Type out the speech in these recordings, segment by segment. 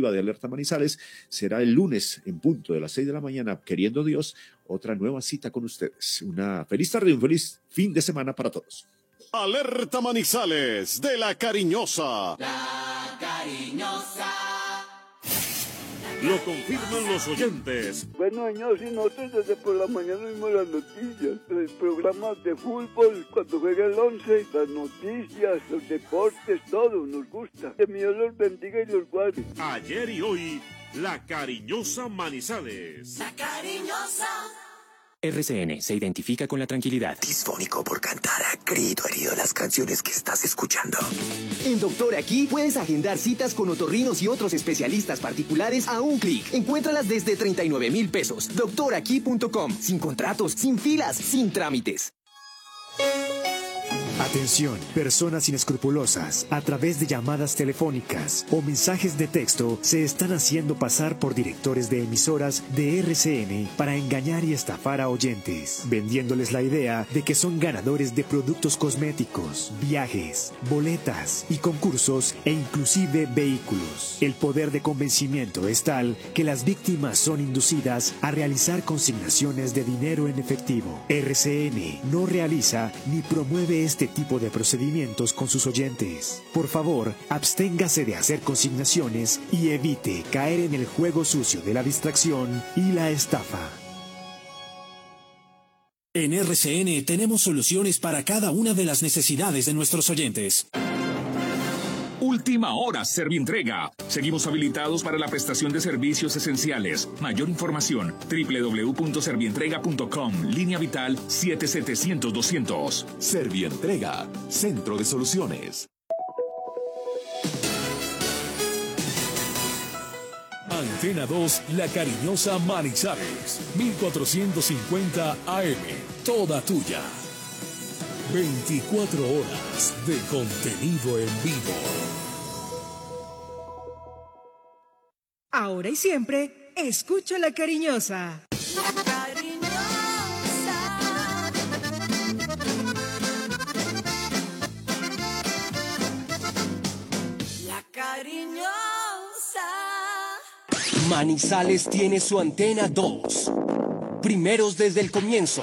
de Alerta Manizales será el lunes en punto de las seis de la mañana, queriendo Dios, otra nueva cita con ustedes. Una feliz tarde y un feliz fin de semana para todos. Alerta Manizales de la Cariñosa. La Cariñosa. Lo confirman los oyentes. Bueno, señor, si nosotros desde por la mañana vimos las noticias, el programa de fútbol, cuando juega el 11, las noticias, los deportes, todo nos gusta. Que Dios los bendiga y los guarde. Ayer y hoy, la cariñosa Manizales. La Cariñosa. RCN se identifica con la tranquilidad. Disfónico por cantar a grito herido las canciones que estás escuchando. En Doctor Aquí puedes agendar citas con otorrinos y otros especialistas particulares a un clic. Encuéntralas desde 39 mil pesos. Doctoraquí.com. Sin contratos, sin filas, sin trámites. Atención, personas inescrupulosas, a través de llamadas telefónicas o mensajes de texto, se están haciendo pasar por directores de emisoras de RCN para engañar y estafar a oyentes, vendiéndoles la idea de que son ganadores de productos cosméticos, viajes, boletas y concursos e inclusive vehículos. El poder de convencimiento es tal que las víctimas son inducidas a realizar consignaciones de dinero en efectivo. RCN no realiza ni promueve este tipo de procedimientos con sus oyentes. Por favor, absténgase de hacer consignaciones y evite caer en el juego sucio de la distracción y la estafa. En RCN tenemos soluciones para cada una de las necesidades de nuestros oyentes. Última hora, Servientrega. Seguimos habilitados para la prestación de servicios esenciales. Mayor información, www.servientrega.com, línea vital 7700-200. Servientrega, Centro de Soluciones. Antena 2, La Cariñosa Manizales, 1450 AM, toda tuya. 24 horas de contenido en vivo. Ahora y siempre, escucho la cariñosa. La Cariñosa. La Cariñosa. Manizales tiene su antena 2. Primeros desde el comienzo.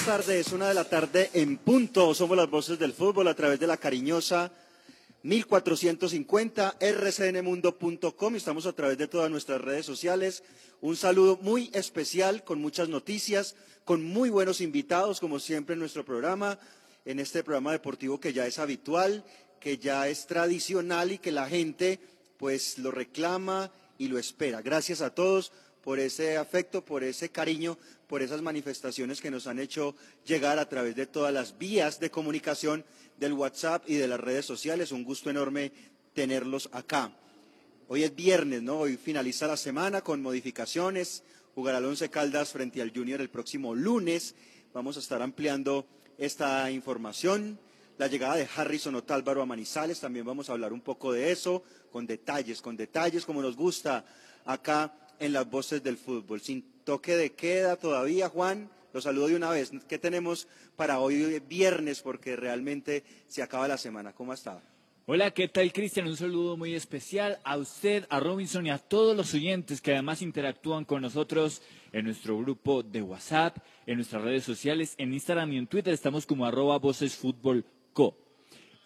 Buenas tardes, una de la tarde en punto. Somos las voces del fútbol a través de la cariñosa 1450 rcnmundo.com. Estamos a través de todas nuestras redes sociales. Un saludo muy especial con muchas noticias, con muy buenos invitados, como siempre en nuestro programa, en este programa deportivo que ya es habitual, que ya es tradicional y que la gente pues lo reclama y lo espera. Gracias a todos por ese afecto, por ese cariño, por esas manifestaciones que nos han hecho llegar a través de todas las vías de comunicación del WhatsApp y de las redes sociales. Un gusto enorme tenerlos acá. Hoy es viernes, ¿no? Hoy finaliza la semana con modificaciones. Jugará el Once Caldas frente al Junior el próximo lunes. Vamos a estar ampliando esta información. La llegada de Harrison Otálvaro a Manizales, también vamos a hablar un poco de eso, con detalles, con detalles como nos gusta acá en las voces del fútbol. Sin toque de queda todavía, Juan. Los saludo de una vez. ¿Qué tenemos para hoy viernes? Porque realmente se acaba la semana. ¿Cómo ha estado? Hola, ¿qué tal Cristian? Un saludo muy especial a usted, a Robinson y a todos los oyentes que además interactúan con nosotros en nuestro grupo de WhatsApp, en nuestras redes sociales, en Instagram y en Twitter estamos como arroba vocesfutbolco.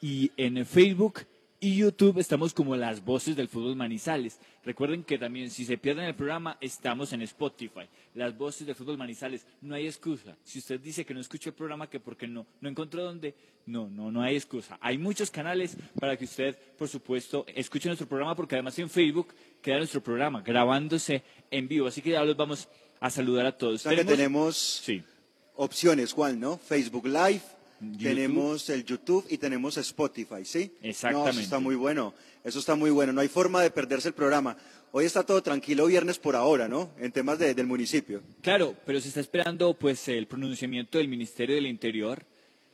Y en Facebook y YouTube estamos como las voces del fútbol Manizales. Recuerden que también si se pierden el programa estamos en Spotify. Las voces del fútbol Manizales, no hay excusa. Si usted dice que no escuchó el programa que porque no no encontró dónde, no, no no hay excusa. Hay muchos canales para que usted, por supuesto, escuche nuestro programa porque además en Facebook queda nuestro programa grabándose en vivo, así que ya los vamos a saludar a todos. O sea que tenemos opciones, Juan, ¿no? Facebook Live, tenemos el YouTube y tenemos Spotify, ¿sí? Exactamente. No, eso está muy bueno, eso está muy bueno, no hay forma de perderse el programa. Hoy está todo tranquilo viernes por ahora, ¿no? En temas de- del municipio. Claro, pero se está esperando pues el pronunciamiento del Ministerio del Interior,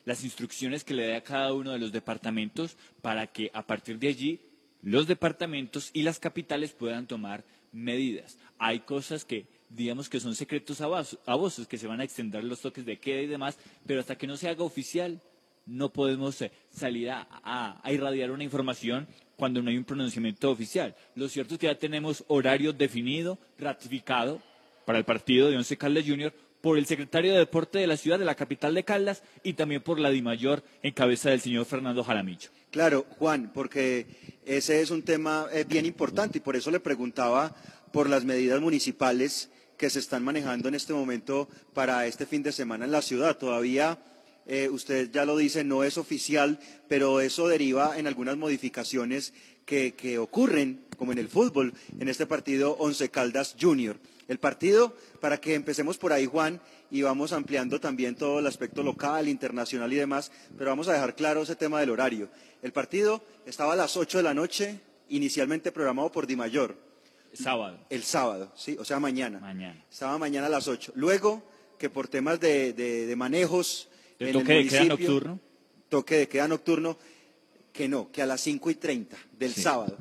las instrucciones que le dé a cada uno de los departamentos para que a partir de allí los departamentos y las capitales puedan tomar medidas. Hay cosas que digamos que son secretos a voz- a voces, que se van a extender los toques de queda y demás, pero hasta que no se haga oficial no podemos eh, salir a, a- a irradiar una información cuando no hay un pronunciamiento oficial. Lo cierto es que ya tenemos horario definido, ratificado para el partido de Once Caldas Junior por el secretario de Deporte de la ciudad, de la capital de Caldas, y también por la DIMAYOR en cabeza del señor Fernando Jaramillo. Claro, Juan, porque ese es un tema eh, bien importante y por eso le preguntaba por las medidas municipales que se están manejando en este momento para este fin de semana en la ciudad. Todavía, eh, usted ya lo dice, no es oficial, pero eso deriva en algunas modificaciones que, que ocurren, como en el fútbol, en este partido Once Caldas Junior. El partido, para que empecemos por ahí, Juan, y vamos ampliando también todo el aspecto local, internacional y demás, pero vamos a dejar claro ese tema del horario. El partido estaba a las 8 de la noche, inicialmente programado por Dimayor. Sábado. El sábado, sí, o sea, mañana. Mañana. Estaba mañana a las 8. Luego, que por temas de, de- de manejos. ¿De en toque el de queda nocturno? Toque de queda nocturno, que no, que a las 5 y 30 del Sí. sábado.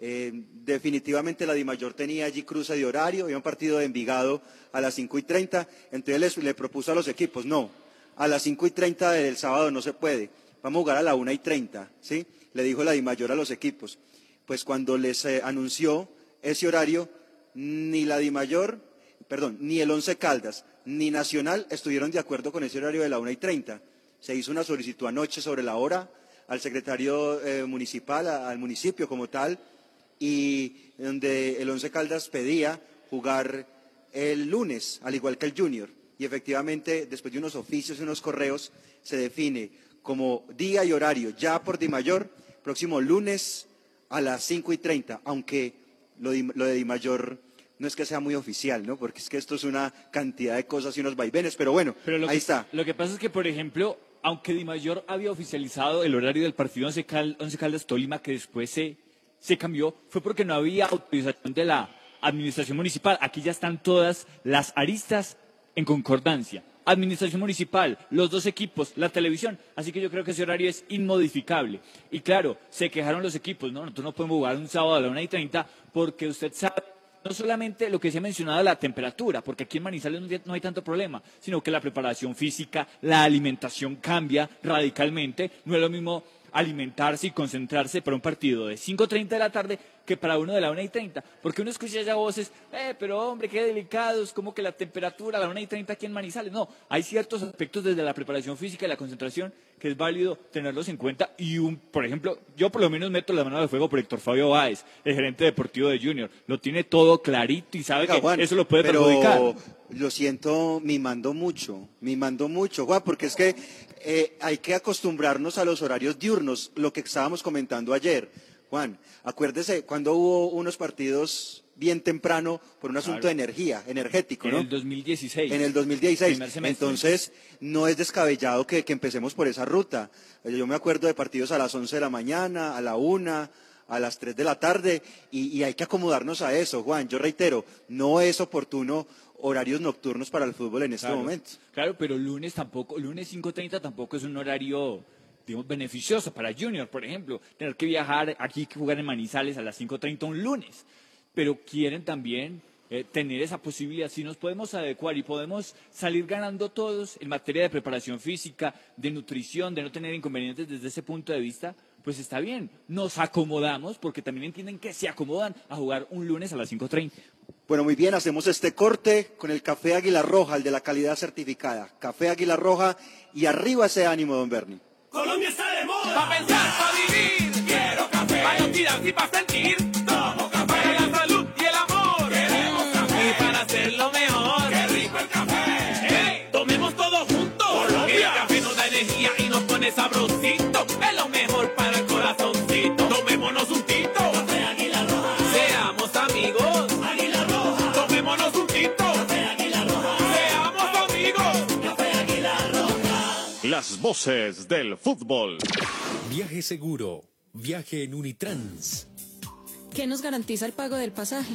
Eh, definitivamente la Dimayor tenía allí cruce de horario, había un partido de Envigado a las 5 y 30, entonces les- le propuso a los equipos, no, a las 5 y 30 del sábado no se puede, vamos a jugar a la 1 y 30, ¿sí? Le dijo la Dimayor a los equipos. Pues cuando les eh, anunció ese horario, ni la Dimayor, perdón, ni el Once Caldas, ni Nacional estuvieron de acuerdo con ese horario de la 1 y 30. Se hizo una solicitud anoche sobre la hora al secretario eh, municipal, al municipio como tal, y donde el Once Caldas pedía jugar el lunes, al igual que el Junior. Y efectivamente, después de unos oficios y unos correos, se define como día y horario ya por Dimayor, próximo lunes a las 5 y 30, aunque lo, di- lo de Dimayor no es que sea muy oficial, ¿no? Porque es que esto es una cantidad de cosas y unos vaivenes, pero bueno, Pero lo ahí que, está. Lo que pasa es que, por ejemplo, aunque Di Mayor había oficializado el horario del partido Once, Cal- Once Caldas Tolima, que después se, se cambió, fue porque no había autorización de la administración municipal. Aquí ya están todas las aristas en concordancia. Administración municipal, los dos equipos, la televisión. Así que yo creo que ese horario es inmodificable. Y claro, se quejaron los equipos, ¿no? Nosotros no podemos jugar un sábado a la una y treinta porque usted sabe no solamente lo que se ha mencionado la temperatura, porque aquí en Manizales no hay- no hay tanto problema, sino que la preparación física, la alimentación cambia radicalmente. No es lo mismo alimentarse y concentrarse para un partido de 5.30 de la tarde que para uno de la 1 y 30. Porque uno escucha ya voces, eh, pero hombre, qué delicados, como que la temperatura a la 1 y 30 aquí en Manizales. No, hay ciertos aspectos desde la preparación física y la concentración que es válido tenerlos en cuenta. Y, un, por ejemplo, yo por lo menos meto la mano al fuego por Héctor Fabio Báez, el gerente deportivo de Junior. Lo tiene todo clarito y sabe Oiga, que Juan, eso lo puede pero perjudicar. Lo siento, mimando mucho, mimando mucho, Juan, porque es que eh, hay que acostumbrarnos a los horarios diurnos, lo que estábamos comentando ayer. Juan, acuérdese cuando hubo unos partidos bien temprano por un asunto Claro. de energía, energético, En ¿no? el 2016. En el 2016. Primer semestre. Entonces, no es descabellado que, que empecemos por esa ruta. Eh, Yo me acuerdo de partidos a las 11 de la mañana, a la 1, a las 3 de la tarde, y, y hay que acomodarnos a eso, Juan. Yo reitero, no es oportuno horarios nocturnos para el fútbol en este Claro, momento. Claro, pero lunes tampoco, lunes 5.30 tampoco es un horario, digamos, beneficioso para Junior, por ejemplo. Tener que viajar aquí, que jugar en Manizales a las 5.30 un lunes. Pero quieren también eh, tener esa posibilidad. Si nos podemos adecuar y podemos salir ganando todos en materia de preparación física, de nutrición, de no tener inconvenientes desde ese punto de vista, pues está bien. Nos acomodamos porque también entienden que se acomodan a jugar un lunes a las 5.30. Bueno, muy bien, hacemos este corte con el café Águila Roja, el de la calidad certificada. Café Águila Roja y arriba ese ánimo, don Bernie. Colombia está de moda. Pa' pensar, pa' vivir. Quiero felicidad y para sentir. Las voces del fútbol. Viaje seguro. Viaje en Unitrans. ¿Qué nos garantiza el pago del pasaje?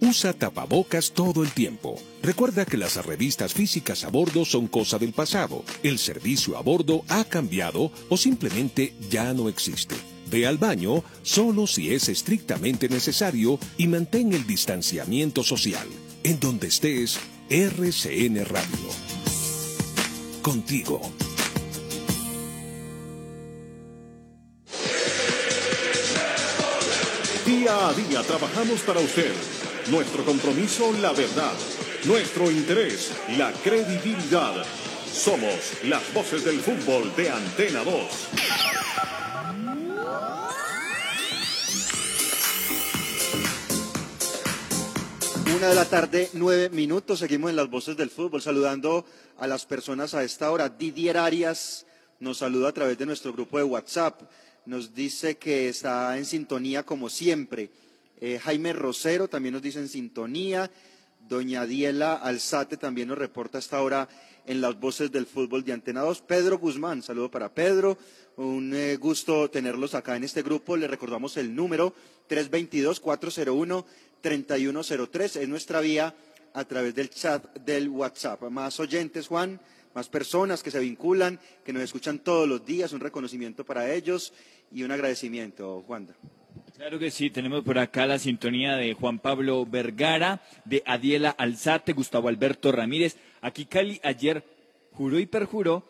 usa tapabocas todo el tiempo. Recuerda que las revistas físicas a bordo son cosa del pasado. El servicio a bordo ha cambiado o simplemente ya no existe. Ve al baño solo si es estrictamente necesario y mantén el distanciamiento social. En donde estés, RCN Radio. Contigo. Día a día trabajamos para usted. Nuestro compromiso, la verdad. Nuestro interés, la credibilidad. Somos las voces del fútbol de Antena 2. Una de la tarde, nueve minutos. Seguimos en las voces del fútbol, saludando a las personas a esta hora. Didier Arias nos saluda a través de nuestro grupo de WhatsApp. Nos dice que está en sintonía como siempre. Eh, Jaime Rosero también nos dice en sintonía. Doña Diela Alzate también nos reporta a esta hora en las voces del fútbol de Antena 2. Pedro Guzmán, saludo para Pedro. Un eh, gusto tenerlos acá en este grupo. Le recordamos el número 322-401-3103. Es nuestra vía a través del chat del WhatsApp. Más oyentes, Juan, más personas que se vinculan, que nos escuchan todos los días. Un reconocimiento para ellos y un agradecimiento, Juan. Claro que sí, tenemos por acá la sintonía de Juan Pablo Vergara, de Adiela Alzate, Gustavo Alberto Ramírez. Aquí Cali ayer juró y perjuró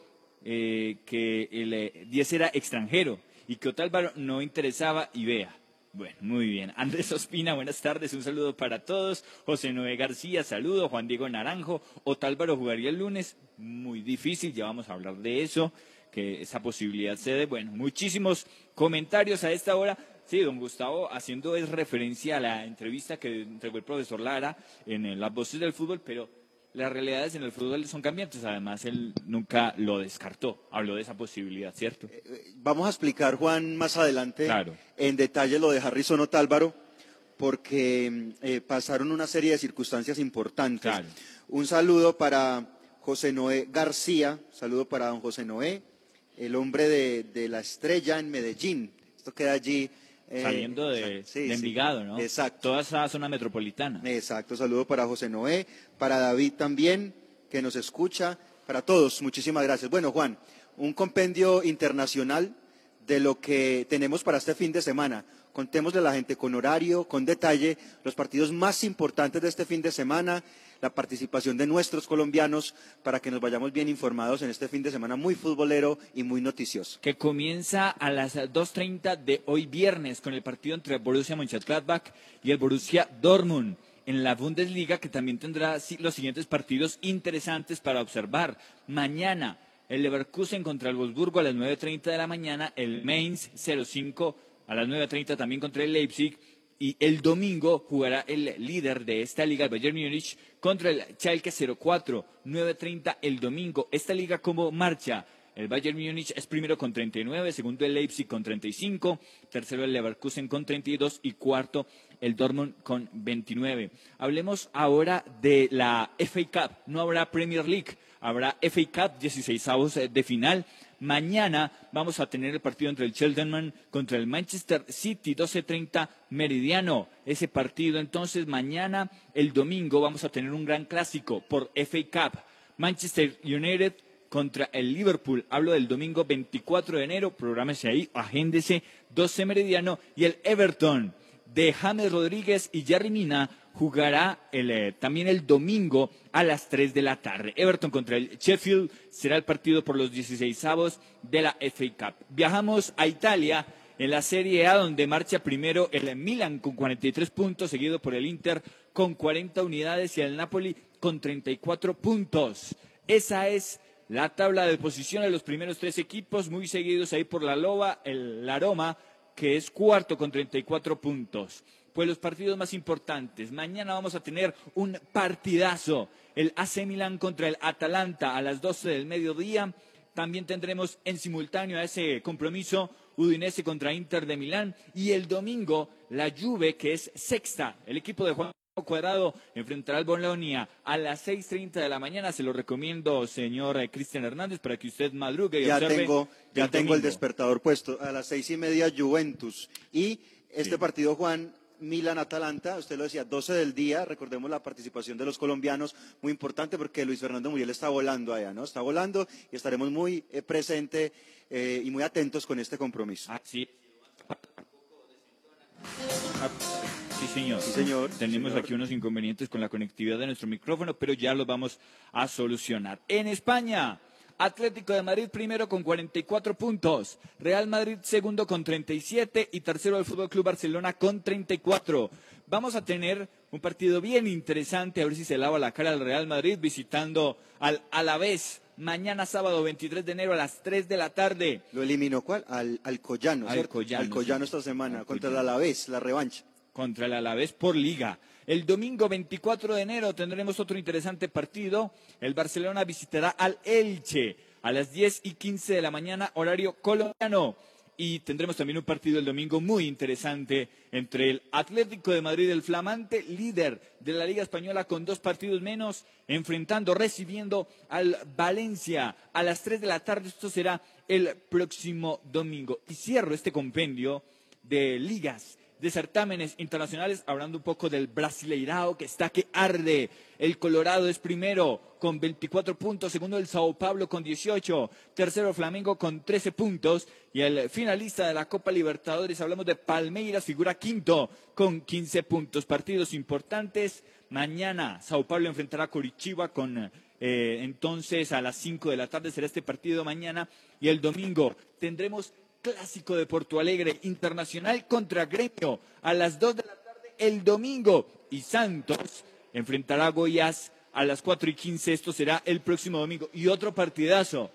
eh, que el eh, 10 era extranjero y que Otálvaro no interesaba y vea. Bueno, muy bien. Andrés Ospina, buenas tardes, un saludo para todos. José Noé García, saludo. Juan Diego Naranjo, Otálvaro jugaría el lunes. Muy difícil, ya vamos a hablar de eso, que esa posibilidad se dé. Bueno, muchísimos comentarios a esta hora. Sí, don Gustavo, haciendo es referencia a la entrevista que entregó el profesor Lara en eh, las voces del fútbol, pero las realidades en el fútbol son cambiantes. Además, él nunca lo descartó. Habló de esa posibilidad, ¿cierto? Vamos a explicar, Juan, más adelante Claro. en detalle lo de Harrison Otálvaro, porque eh, pasaron una serie de circunstancias importantes. Un saludo para José Noé García, saludo para don José Noé, el hombre de, de la estrella en Medellín. Esto queda allí. Eh, Saliendo de, sí, de sí. Envigado, ¿no? Exacto. Toda esa zona metropolitana. Exacto, saludo para José Noé, para David también, que nos escucha, para todos, muchísimas gracias. Bueno, Juan, un compendio internacional de lo que tenemos para este fin de semana. Contémosle a la gente con horario, con detalle, los partidos más importantes de este fin de semana, la participación de nuestros colombianos, para que nos vayamos bien informados en este fin de semana muy futbolero y muy noticioso. que comienza a las 2.30 de hoy viernes con el partido entre Borussia Mönchengladbach y el Borussia Dortmund en la Bundesliga que también tendrá los siguientes partidos interesantes para observar. Mañana el Leverkusen contra el Wolfsburgo a las 9.30 de la mañana, el Mainz 05 a las 9.30 también contra el Leipzig Y el domingo jugará el líder de esta liga, el Bayern Múnich, contra el Schalke 04, 9.30 el domingo. Esta liga, ¿cómo marcha? El Bayern Múnich es primero con 39, segundo el Leipzig con 35, tercero el Leverkusen con 32 y cuarto el Dortmund con 29. Hablemos ahora de la FA Cup. No habrá Premier League, habrá FA Cup 16 avos de final. Mañana vamos a tener el partido entre el Cheltenham contra el Manchester City, 12.30 meridiano. Ese partido entonces mañana, el domingo, vamos a tener un gran clásico por FA Cup. Manchester United contra el Liverpool. Hablo del domingo 24 de enero, prográmese ahí, agéndese, 12 meridiano. Y el Everton de James Rodríguez y Jerry Mina jugará el, eh, también el domingo a las 3 de la tarde. Everton contra el Sheffield será el partido por los 16 avos de la FA Cup. Viajamos a Italia en la Serie A, donde marcha primero el Milan con 43 puntos, seguido por el Inter con 40 unidades y el Napoli con 34 puntos. Esa es la tabla de posición de los primeros tres equipos, muy seguidos ahí por la Loba, el la Roma, que es cuarto con 34 puntos. Pues los partidos más importantes. Mañana vamos a tener un partidazo. El AC Milan contra el Atalanta a las 12 del mediodía. También tendremos en simultáneo a ese compromiso Udinese contra Inter de Milán. Y el domingo la Juve, que es sexta. El equipo de Juan Cuadrado enfrentará al Bolonia a las 6.30 de la mañana. Se lo recomiendo, señor eh, Cristian Hernández, para que usted madrugue y Ya observe tengo, ya el tengo el despertador puesto. A las seis y media, Juventus. Y este partido, Juan, Milan-Atalanta, usted lo decía, 12 del día. Recordemos la participación de los colombianos, muy importante porque Luis Fernando Muriel está volando allá, ¿no? Está volando y estaremos muy eh, presentes eh, y muy atentos con este compromiso. Sí. Sí, señor. Sí, señor. Tenemos señor. aquí unos inconvenientes con la conectividad de nuestro micrófono, pero ya los vamos a solucionar. En España, Atlético de Madrid primero con 44 puntos, Real Madrid segundo con 37 y tercero el Fútbol Club Barcelona con 34. Vamos a tener un partido bien interesante, a ver si se lava la cara al Real Madrid visitando al Alavés mañana sábado 23 de enero a las 3 de la tarde. ¿Lo eliminó cuál? Al, Alcoyano, ¿cierto? Alcoyano, Alcoyano sí. esta semana, contra el. Alavés, la revancha. contra el Alavés por liga. El domingo 24 de enero tendremos otro interesante partido. El Barcelona visitará al Elche a las 10 y 15 de la mañana, horario colombiano. Y tendremos también un partido el domingo muy interesante entre el Atlético de Madrid, el flamante líder de la Liga Española con dos partidos menos, enfrentando, recibiendo al Valencia a las 3 de la tarde. Esto será el próximo domingo. Y cierro este compendio de ligas, de certámenes internacionales, hablando un poco del Brasileirao que está que arde. El Colorado es primero con 24 puntos, segundo el Sao Paulo con 18, tercero Flamengo con 13 puntos y el finalista de la Copa Libertadores, hablamos de Palmeiras, figura quinto con 15 puntos. Partidos importantes. Mañana Sao Paulo enfrentará a Coritiba con eh, entonces a las 5 de la tarde será este partido mañana y el domingo tendremos clásico de Porto Alegre internacional contra Gremio a las 2 de la tarde el domingo. Y Santos enfrentará a Goiás a las 4 y 15 esto será el próximo domingo. Y otro partidazo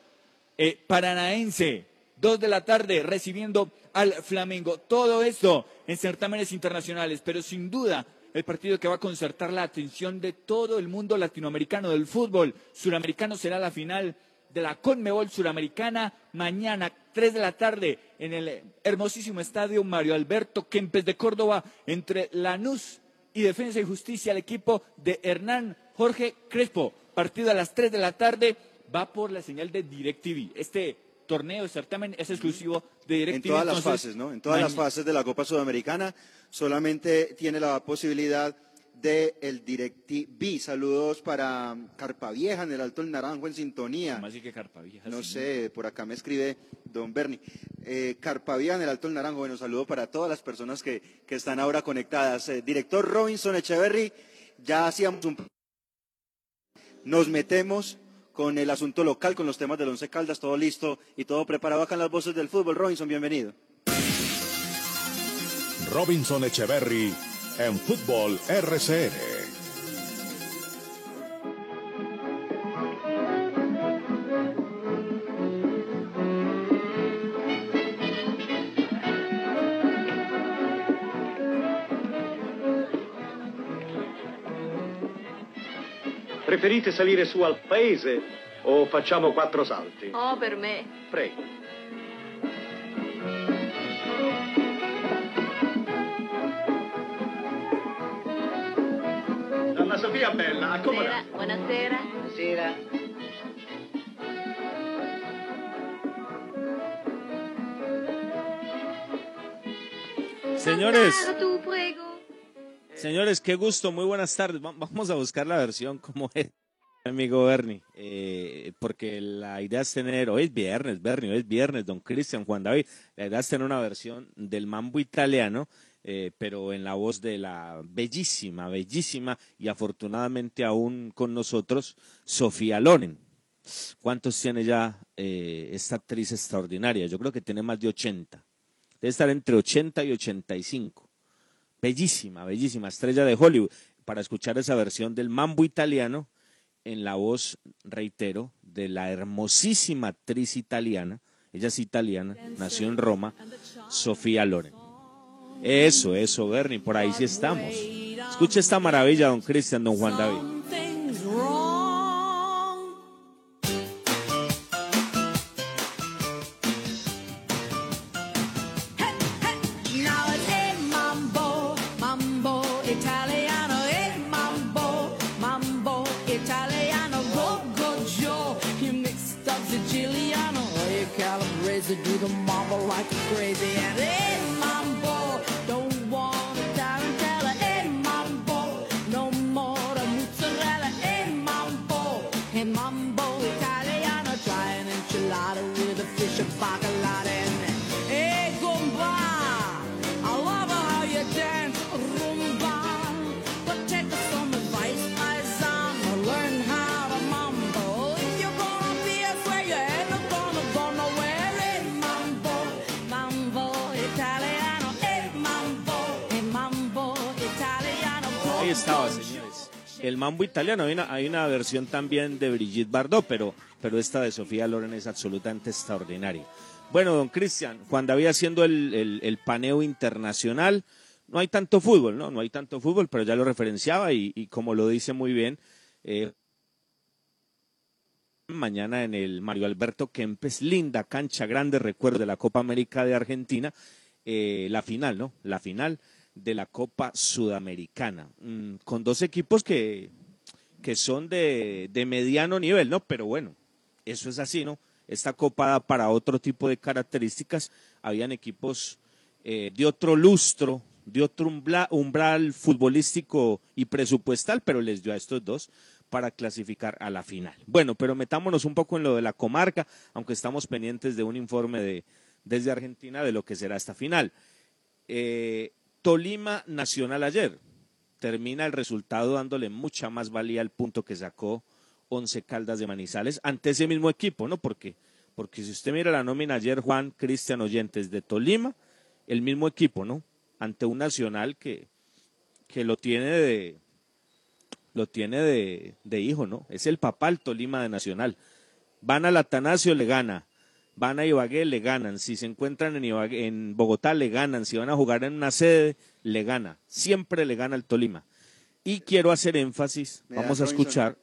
eh, paranaense 2 de la tarde recibiendo al Flamengo. Todo esto en certámenes internacionales pero sin duda el partido que va a concertar la atención de todo el mundo latinoamericano del fútbol. Suramericano será la final de la Conmebol Suramericana mañana, 3 de la tarde, en el hermosísimo estadio Mario Alberto Kempes de Córdoba, entre Lanús y Defensa y Justicia, el equipo de Hernán Jorge Crespo. Partido a las 3 de la tarde, va por la señal de DirecTV. Este torneo, certamen, es exclusivo de En DirecTV. todas las fases, ¿no? En todas las fases de la Copa Sudamericana solamente tiene la posibilidad de el DirecTV. Saludos para Carpavieja en el Alto del Naranjo en sintonía. ¿Cómo así que Carpavieja? No Sí. sé, por acá me escribe don Bernie. Eh, Carpavieja en el Alto del Naranjo. Bueno, saludo para todas las personas que, que están ahora conectadas. Eh, director Robinson Echeverry, ya hacíamos un... Nos metemos con el asunto local, con los temas del Once Caldas, todo listo y todo preparado acá en las voces del fútbol. Robinson, bienvenido. Robinson Echeverry è un football Preferite salire su al paese o facciamo quattro salti? Oh, per me. Prego. Donna Sofia Bella, accomodate. Buonasera. Buonasera. Señores, señores, qué gusto, muy buenas tardes. Va- Vamos a buscar la versión como es, amigo Bernie, eh, porque la idea es tener, hoy es viernes, Bernie, hoy es viernes, don Cristian, Juan David, la idea es tener una versión del mambo italiano, eh, pero en la voz de la bellísima, bellísima y afortunadamente aún con nosotros, Sofía Loren. ¿Cuántos tiene ya eh, esta actriz extraordinaria? Yo creo que tiene más de 80. Debe estar entre 80 y 85. Bellísima, bellísima, estrella de Hollywood. Para escuchar esa versión del mambo italiano en la voz, reitero, de la hermosísima actriz italiana, ella es italiana, nació en Roma, Sofía Loren. Eso, eso, Bernie, por ahí sí estamos. Escuche esta maravilla, don Cristian, don Juan David. Hay una, versión también de Brigitte Bardot, pero, pero esta de Sofía Loren es absolutamente extraordinaria. Bueno, don Cristian, Juan David haciendo el, el- paneo internacional, no hay tanto fútbol, ¿no? No hay tanto fútbol, pero ya lo referenciaba y, y como lo dice muy bien, eh, mañana en el Mario Alberto Kempes, linda cancha grande, recuerdo de la Copa América de Argentina, eh, la final, ¿no? La final de la Copa Sudamericana, mm, con dos equipos que, que son de, de mediano nivel, ¿no? Pero bueno, eso es así, ¿no? Esta Copa da para otro tipo de características, habían equipos eh, de otro lustro, de otro umbla- umbral futbolístico y presupuestal, pero les dio a estos dos para clasificar a la final. Bueno, pero metámonos un poco en lo de la comarca, aunque estamos pendientes de un informe de, desde Argentina de lo que será esta final. Eh, Tolima Nacional ayer termina el resultado dándole mucha más valía al punto que sacó Once Caldas de Manizales ante ese mismo equipo, ¿no? Porque, porque si usted mira la nómina ayer, Juan Cristian Oyentes de Tolima, el mismo equipo, ¿no? Ante un Nacional que, que lo tiene de lo tiene de, de hijo, ¿no? Es el papá el Tolima de Nacional. Van al Atanasio, le gana. Van a Ibagué, le ganan. Si se encuentran en, Ibagué- en Bogotá, le ganan. Si van a jugar en una sede, le gana. Siempre le gana el Tolima. Y quiero hacer énfasis, Me vamos a Robinson. escuchar.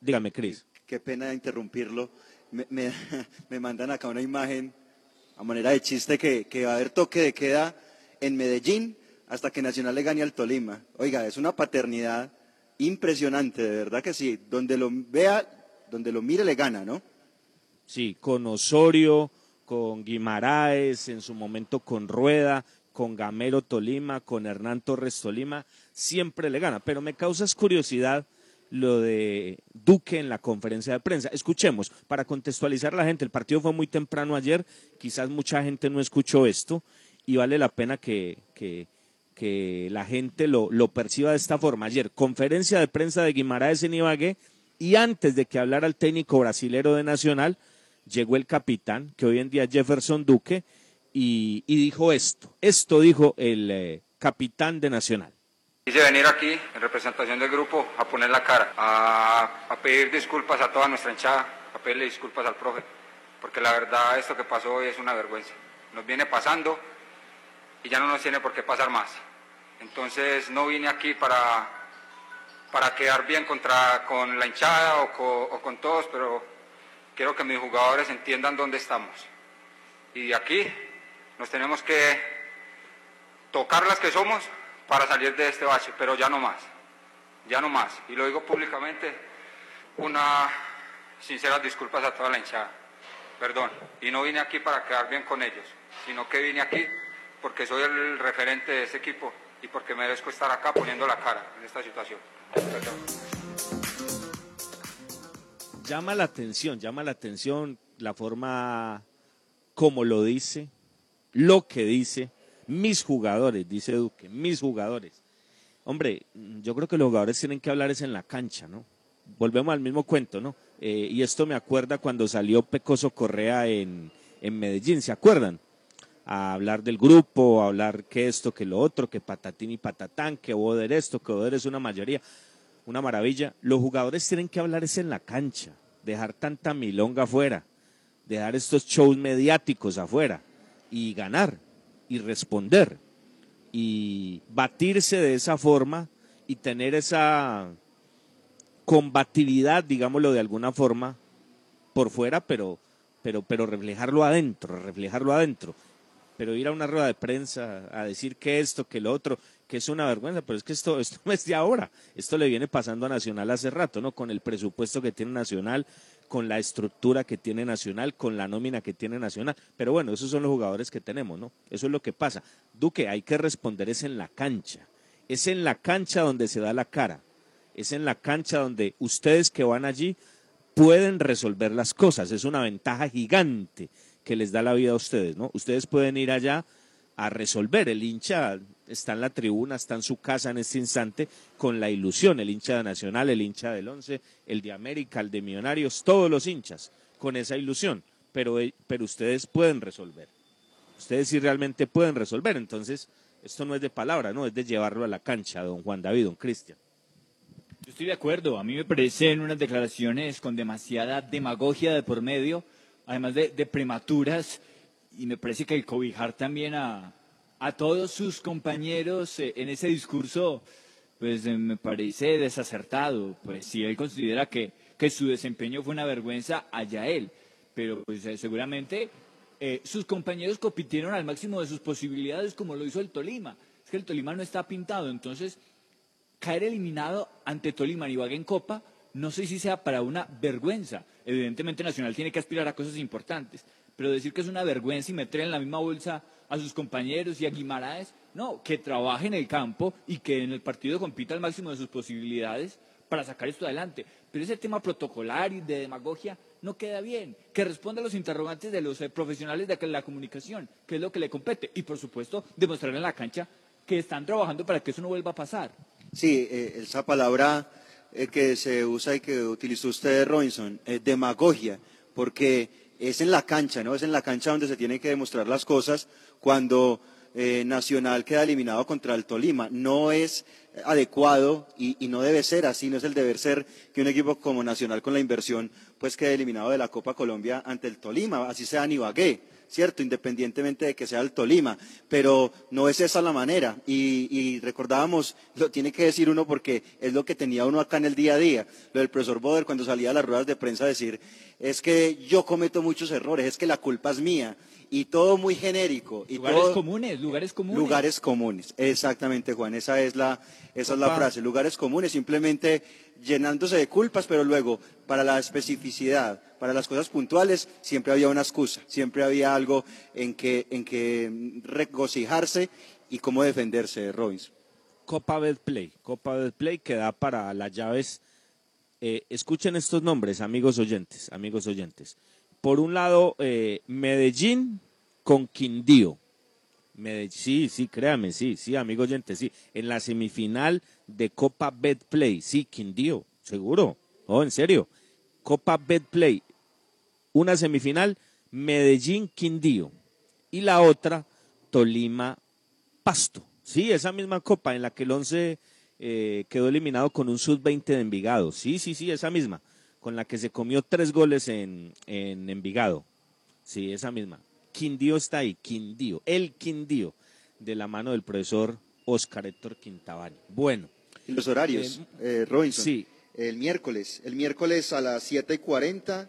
Dígame, Cris. Qué pena interrumpirlo. Me, me- me mandan acá una imagen a manera de chiste que, que va a haber toque de queda en Medellín hasta que Nacional le gane al Tolima. Oiga, es una paternidad impresionante, de verdad que sí. Donde lo vea, donde lo mire, le gana, ¿no? Sí, con Osorio, con Guimaraes, en su momento con Rueda, con Gamero Tolima, con Hernán Torres Tolima, siempre le gana. Pero me causas curiosidad lo de Duque en la conferencia de prensa. Escuchemos, para contextualizar a la gente, el partido fue muy temprano ayer, quizás mucha gente no escuchó esto y vale la pena que, que, que la gente lo, lo perciba de esta forma. Ayer, conferencia de prensa de Guimaraes en Ibagué y antes de que hablara el técnico brasilero de Nacional, llegó el capitán, que hoy en día es Jefferson Duque, y, y dijo esto. Esto dijo el eh, capitán de Nacional. Quise venir aquí en representación del grupo a poner la cara, a, a pedir disculpas a toda nuestra hinchada, a pedirle disculpas al profe, porque la verdad esto que pasó hoy es una vergüenza. Nos viene pasando y ya no nos tiene por qué pasar más. Entonces no vine aquí para, para quedar bien contra, con la hinchada o co- o con todos, pero quiero que mis jugadores entiendan dónde estamos. Y aquí nos tenemos que tocar las que somos para salir de este bache, pero ya no más, ya no más. Y lo digo públicamente, una sinceras disculpas a toda la hinchada, perdón. Y no vine aquí para quedar bien con ellos, sino que vine aquí porque soy el referente de este equipo y porque merezco estar acá poniendo la cara en esta situación. Perdón. Llama la atención, llama la atención la forma como lo dice, lo que dice, mis jugadores, dice Duque, mis jugadores. Hombre, yo creo que los jugadores tienen que hablar es en la cancha, ¿no? Volvemos al mismo cuento, ¿no? Eh, y esto me acuerda cuando salió Pecoso Correa en, en Medellín, ¿se acuerdan? A hablar del grupo, a hablar que esto, que lo otro, que patatín y patatán, que Boder esto, que Boder es una mayoría una maravilla. Los jugadores tienen que hablar es en la cancha, dejar tanta milonga afuera, dejar estos shows mediáticos afuera y ganar y responder y batirse de esa forma y tener esa combatividad, digámoslo de alguna forma, por fuera, pero, pero, pero reflejarlo adentro, reflejarlo adentro. Pero ir a una rueda de prensa a decir que esto, que lo otro, que es una vergüenza, pero es que esto, esto no es de ahora. Esto le viene pasando a Nacional hace rato, ¿no? Con el presupuesto que tiene Nacional, con la estructura que tiene Nacional, con la nómina que tiene Nacional. Pero bueno, esos son los jugadores que tenemos, ¿no? Eso es lo que pasa. Duque, hay que responder es en la cancha. Es en la cancha donde se da la cara. Es en la cancha donde ustedes que van allí pueden resolver las cosas. Es una ventaja gigante que les da la vida a ustedes, ¿no? Ustedes pueden ir allá a resolver. El hincha está en la tribuna, está en su casa en este instante con la ilusión, el hincha de Nacional, el hincha del Once, el de América, el de Millonarios, todos los hinchas con esa ilusión, pero, eh, pero ustedes pueden resolver. Ustedes sí realmente pueden resolver, entonces esto no es de palabra, no, es de llevarlo a la cancha, don Juan David, don Cristian. Yo estoy de acuerdo. A mí me parecen unas declaraciones con demasiada demagogia de por medio, además de, de prematuras, y me parece que el cobijar también a, a todos sus compañeros eh, en ese discurso, pues eh, me parece desacertado. Pues si él considera que, que su desempeño fue una vergüenza, allá él. Pero pues eh, seguramente sus compañeros compitieron al máximo de sus posibilidades como lo hizo el Tolima. Es que el Tolima no está pintado, entonces caer eliminado ante Tolima Ibagué en Copa, no sé si sea para una vergüenza. Evidentemente Nacional tiene que aspirar a cosas importantes, pero decir que es una vergüenza y meter en la misma bolsa a sus compañeros y a Guimaraes, no, que trabaje en el campo y que en el partido compita al máximo de sus posibilidades para sacar esto adelante. Pero ese tema protocolar y de demagogia no queda bien. Que responda a los interrogantes de los eh, profesionales de la comunicación, que es lo que le compete. Y por supuesto, demostrar en la cancha que están trabajando para que eso no vuelva a pasar. Sí, eh, esa palabra eh, que se usa y que utilizó usted, Robinson, eh, demagogia, porque es en la cancha, ¿no? Es en la cancha donde se tienen que demostrar las cosas cuando eh, Nacional queda eliminado contra el Tolima. No es adecuado y, no debe ser así, no es el deber ser que un equipo como Nacional con la inversión pues quede eliminado de la Copa Colombia ante el Tolima, así sea en Ibagué. ¿Cierto? Independientemente de que sea el Tolima, pero no es esa la manera. Y, y, recordábamos, lo tiene que decir uno porque es lo que tenía uno acá en el día a día, lo del profesor Boder cuando salía a las ruedas de prensa a decir, es que yo cometo muchos errores, es que la culpa es mía. Y todo muy genérico. Y lugares todo, comunes, lugares comunes. Lugares comunes, exactamente, Juan. Esa es la, esa es la frase. Lugares comunes, simplemente llenándose de culpas, pero luego, para la especificidad, para las cosas puntuales, siempre había una excusa, siempre había algo en que, en que regocijarse y cómo defenderse, Robinson. Copa Betplay, Copa Betplay que da para las llaves. Eh, escuchen estos nombres, amigos oyentes, amigos oyentes. Por un lado, eh, Medellín con Quindío. Medellín, sí, sí, créame, sí, sí, amigo oyente, sí. En la semifinal de Copa Betplay, sí, Quindío, seguro. Oh, en serio. Copa Betplay, una semifinal, Medellín Quindío. Y la otra, Tolima Pasto. Sí, esa misma copa en la que el 11 eh, quedó eliminado con un sub-20 de Envigado. Sí, sí, sí, esa misma. Con la que se comió tres goles en, en Envigado. Sí, esa misma. Quindío está ahí, Quindío, el Quindío, de la mano del profesor Oscar Héctor Quintabani. Bueno, Y los horarios, eh, Robinson. sí. El miércoles, el miércoles a las 7 y 40,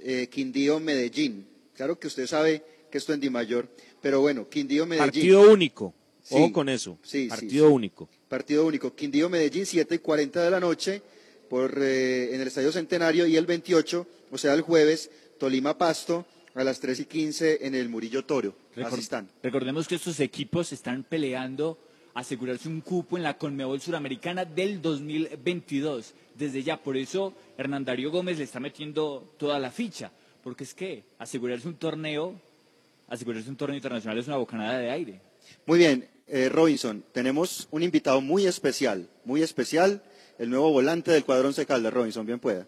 eh, Quindío, Medellín. Claro que usted sabe que esto en Di Mayor, pero bueno, Quindío, Medellín. Partido único. Ojo Sí, con eso. sí, sí, Partido sí. único. Partido único. Quindío, Medellín, 7 y 40 de la noche por, eh, en el Estadio Centenario y el 28, o sea, el jueves, Tolima Pasto a las 3 y 15 en el Murillo Toro. Recor- Así están. Recordemos que estos equipos están peleando asegurarse un cupo en la Conmebol Suramericana del 2022. Desde ya, por eso Hernán Darío Gómez le está metiendo toda la ficha, porque es que asegurarse un torneo, asegurarse un torneo internacional es una bocanada de aire. Muy bien, eh, Robinson, tenemos un invitado muy especial, muy especial, el nuevo volante del cuadrón Once Caldas, Robinson, bien pueda.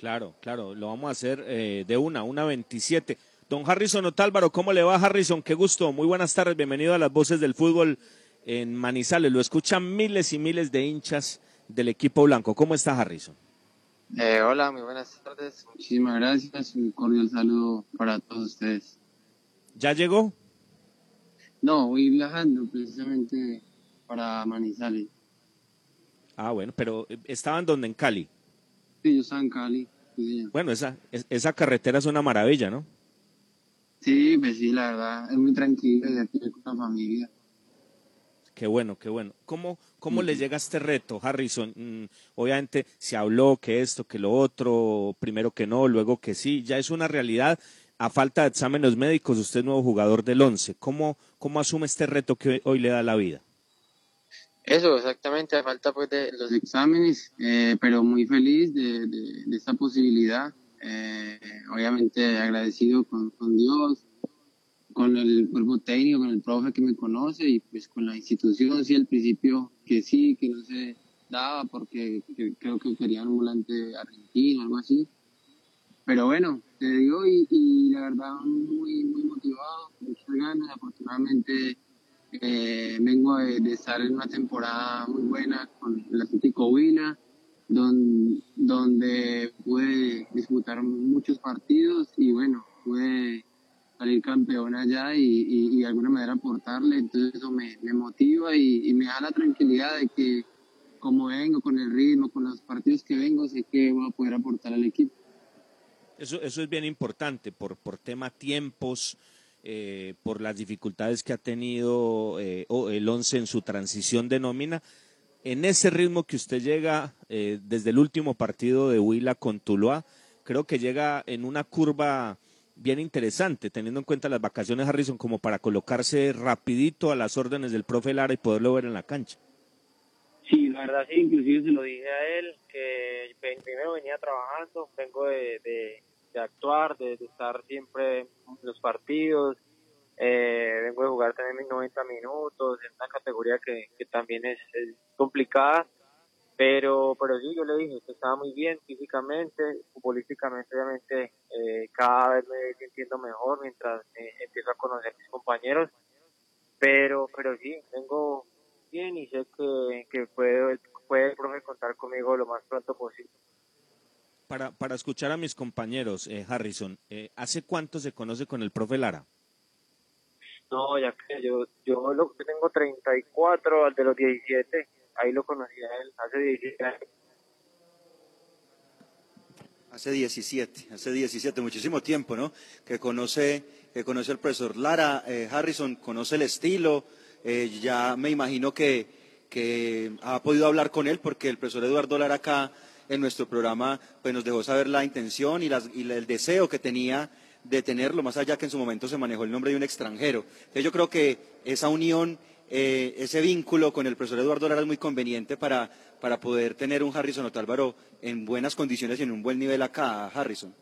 Claro, claro, lo vamos a hacer eh, de una, una 27. Don Harrison Otálvaro, ¿cómo le va Harrison? Qué gusto, muy buenas tardes, bienvenido a las voces del fútbol en Manizales. Lo escuchan miles y miles de hinchas del equipo blanco. ¿Cómo está Harrison? Eh, hola, muy buenas tardes. Muchísimas gracias. Un cordial saludo para todos ustedes. ¿Ya llegó? No, voy viajando precisamente para Manizales. Ah, bueno, pero eh, estaban donde en Cali. Sí, yo estaba en Cali. Sí, señor. Bueno, esa, es- esa carretera es una maravilla, ¿no? Sí, pues sí, la verdad, es muy tranquilo y aquí con la familia. Qué bueno, qué bueno. ¿Cómo, cómo le llega este reto, Harrison? Mm, obviamente se habló que esto, que lo otro, primero que no, luego que sí, ya es una realidad. A falta de exámenes médicos, usted es nuevo jugador del 11. ¿Cómo, ¿Cómo asume este reto que hoy le da la vida? Eso, exactamente, a falta pues de los exámenes, eh, pero muy feliz de, de, esta posibilidad. Eh, obviamente agradecido con, con Dios, con el cuerpo técnico, con el profe que me conoce y pues con la institución, sí, al principio que sí, que no se daba porque que- creo que querían un volante argentino, algo así. Pero bueno, te digo, y, y la verdad muy, muy motivado, muchas ganas, afortunadamente eh, vengo de, estar en una temporada muy buena con el Atlético Huila, don- donde pude disputar muchos partidos y bueno, pude salir campeón allá y, y- y de alguna manera aportarle, entonces eso me, me motiva y, y me da la tranquilidad de que como vengo, con el ritmo, con los partidos que vengo, sé que voy a poder aportar al equipo. Eso, eso es bien importante por, por tema tiempos, eh, por las dificultades que ha tenido eh, o- el 11 en su transición de nómina. En ese ritmo que usted llega eh, desde el último partido de Huila con Tuluá, creo que llega en una curva bien interesante, teniendo en cuenta las vacaciones Harrison como para colocarse rapidito a las órdenes del profe Lara y poderlo ver en la cancha. Sí, la verdad sí, inclusive se lo dije a él, que ven- primero venía trabajando, vengo de, de actuar, de, de estar siempre en los partidos, eh, vengo de jugar también mis 90 minutos, en una categoría que, que también es, complicada, pero pero sí, yo le dije que estaba muy bien físicamente, futbolísticamente obviamente eh, cada vez me voy sintiendo mejor mientras eh, empiezo a conocer a mis compañeros, pero pero sí, vengo bien y sé que, que puede, puede el profe contar conmigo lo más pronto posible. Para, para escuchar a mis compañeros, eh, Harrison, eh, ¿hace cuánto se conoce con el profe Lara? No, ya que yo, yo, lo, yo tengo 34, al de los 17, ahí lo conocí a él hace 17 años. Hace 17, hace 17, muchísimo tiempo, ¿no? Que conoce, que conoce al profesor Lara, eh, Harrison, conoce el estilo, eh, ya me imagino que, que ha podido hablar con él porque el profesor Eduardo Lara acá en nuestro programa pues nos dejó saber la intención y, las- y el deseo que tenía de tenerlo, más allá que en su momento se manejó el nombre de un extranjero. Entonces yo creo que esa unión, eh, ese vínculo con el profesor Eduardo Lara es muy conveniente para, para poder tener un Harrison Otálvaro en buenas condiciones y en un buen nivel acá, Harrison.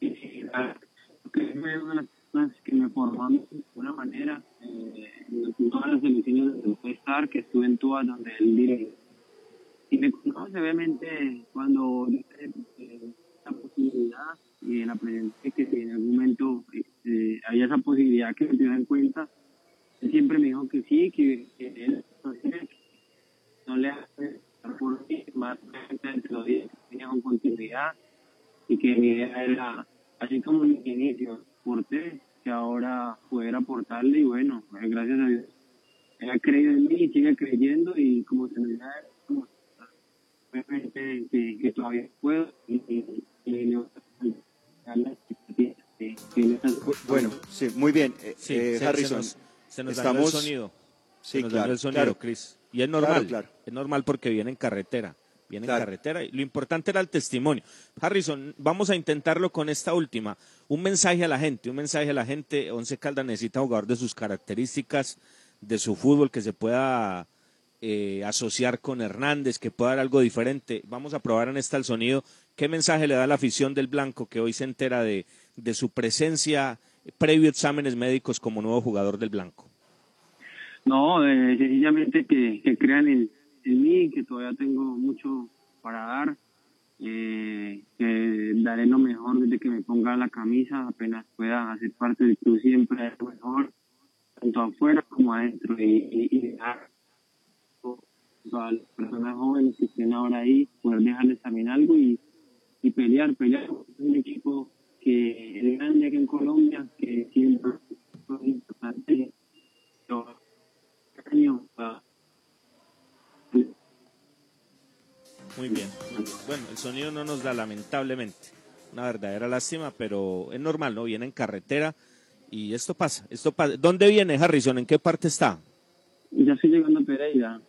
una de las personas que me formaron de alguna manera eh, en todas las selecciones donde fue estar, que estuve en todas donde él dirige. Y me conoce obviamente cuando eh, esa posibilidad y la presencia que si en algún momento eh, había esa posibilidad que me tuviera en cuenta, él siempre me dijo que sí, que, él no, le hace por mí, más te lo dije, tenía con continuidad y que mi idea era, así como en inicio, aporté, que ahora poder aportarle y bueno, eh, gracias a Dios, él ha creído en mí y sigue creyendo y como se me que, que todavía puedo y, Bueno, sí, muy bien. Eh, Sí, eh, se- se Harrison, nos- se nos dañó el sonido. Sí, Se nos claro, el sonido, claro. Cris. Y es Claro, normal, claro. es normal porque viene en carretera, viene Claro. en carretera. Y lo importante era el testimonio. Harrison, vamos a intentarlo con esta última. Un mensaje a la gente, un mensaje a la gente. Once Caldas necesita un jugador de sus características, de su fútbol, que se pueda eh, asociar con Hernández, que pueda dar algo diferente. Vamos a probar en esta el sonido. ¿Qué mensaje le da la afición del Blanco que hoy se entera de, de su presencia previo exámenes médicos como nuevo jugador del Blanco? No, eh, sencillamente que, crean en, en mí, que todavía tengo mucho para dar, eh, que daré lo mejor desde que me ponga la camisa, apenas pueda hacer parte del club siempre lo mejor, tanto afuera como adentro, y dejar a las personas jóvenes que estén ahora ahí, poder dejarles también algo y, y pelear, pelear. Es un equipo que es grande aquí en Colombia, que siempre es importante. Muy bien. Bueno, el sonido no nos da, lamentablemente. Una verdadera lástima, pero es normal, ¿no? Viene en carretera y esto pasa. Esto pasa. ¿Dónde viene Harrison? ¿En qué parte está? ya estoy llegando a Pereira.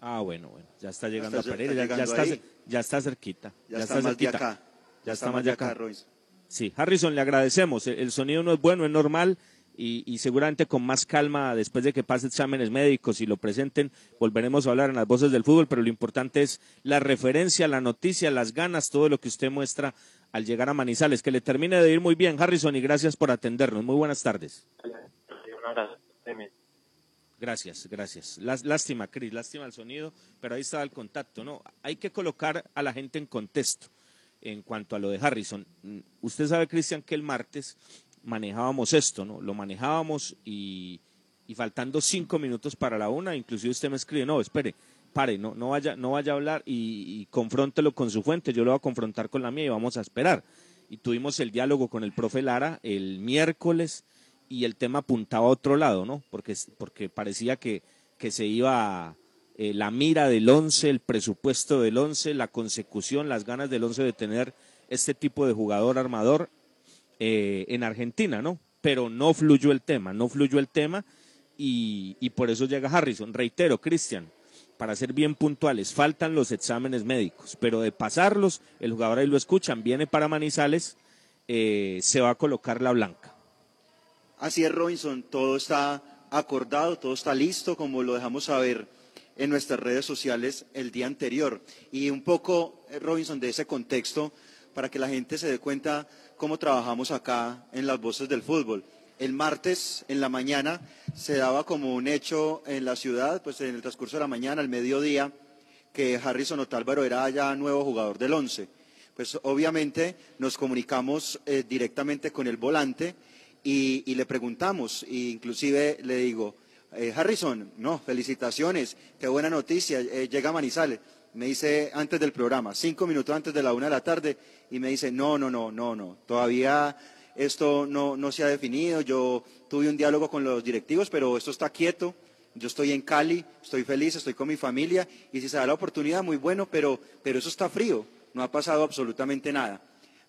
Ah, bueno, bueno. Ya está llegando está- a Pereira. está ya, está, ya está cerquita. Ya está más de acá. Ya está más de acá. Sí, Harrison, le agradecemos. El, el sonido no es bueno, es normal. Y, y seguramente con más calma, después de que pase exámenes médicos y lo presenten, volveremos a hablar en las voces del fútbol. Pero lo importante es la referencia, la noticia, las ganas, todo lo que usted muestra al llegar a Manizales. Que le termine de ir muy bien, Harrison, y gracias por atendernos. Muy buenas tardes. Gracias, gracias. Lás- Lástima, Cris, lástima el sonido, pero ahí estaba el contacto, ¿no? Hay que colocar a la gente en contexto en cuanto a lo de Harrison. Mm, Usted sabe, Cristian, que el martes manejábamos esto, ¿no? Lo manejábamos y, y faltando cinco minutos para la una, inclusive usted me escribe, no, espere, pare, no, no, vaya, no vaya a hablar y, y confróntelo con su fuente, yo lo voy a confrontar con la mía y vamos a esperar. Y tuvimos el diálogo con el profe Lara el miércoles y el tema apuntaba a otro lado, ¿no? Porque, porque parecía que, que se iba eh, la mira del 11, el presupuesto del 11, la consecución, las ganas del 11 de tener este tipo de jugador armador eh, en Argentina, ¿no? Pero no fluyó el tema, no fluyó el tema y, y por eso llega Harrison. Reitero, Cristian, para ser bien puntuales, faltan los exámenes médicos, pero de pasarlos, el jugador ahí lo escuchan, viene para Manizales, eh, se va a colocar la blanca. Así es, Robinson, todo está acordado, todo está listo, como lo dejamos saber en nuestras redes sociales el día anterior. Y un poco, eh, Robinson, de ese contexto, para que la gente se dé cuenta cómo trabajamos acá en las voces del fútbol. El martes en la mañana se daba como un hecho en la ciudad, pues en el transcurso de la mañana, al mediodía, que Harrison Otálvaro era ya nuevo jugador del once. Pues obviamente nos comunicamos eh, directamente con el volante y, le preguntamos, e inclusive le digo, eh, Harrison, no, felicitaciones, qué buena noticia, eh, llega Manizales. Me dice antes del programa, cinco minutos antes de la una de la tarde, y me dice, no, no, no, no, no, todavía esto no, no se ha definido, yo tuve un diálogo con los directivos, pero esto está quieto, yo estoy en Cali, estoy feliz, estoy con mi familia, y si se da la oportunidad, muy bueno, pero, pero eso está frío, no ha pasado absolutamente nada.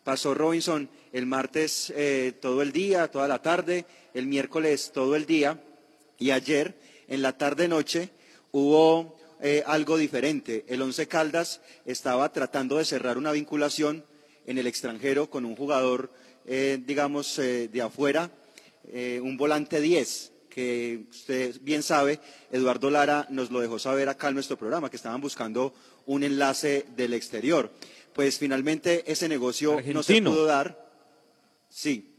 Pasó Robinson el martes eh, todo el día, toda la tarde, el miércoles todo el día, y ayer, en la tarde-noche, hubo eh, algo diferente. El Once Caldas estaba tratando de cerrar una vinculación en el extranjero con un jugador, eh, digamos, de afuera, un volante 10, que usted bien sabe, Eduardo Lara nos lo dejó saber acá en nuestro programa, que estaban buscando un enlace del exterior. Pues finalmente ese negocio no se pudo dar. Sí,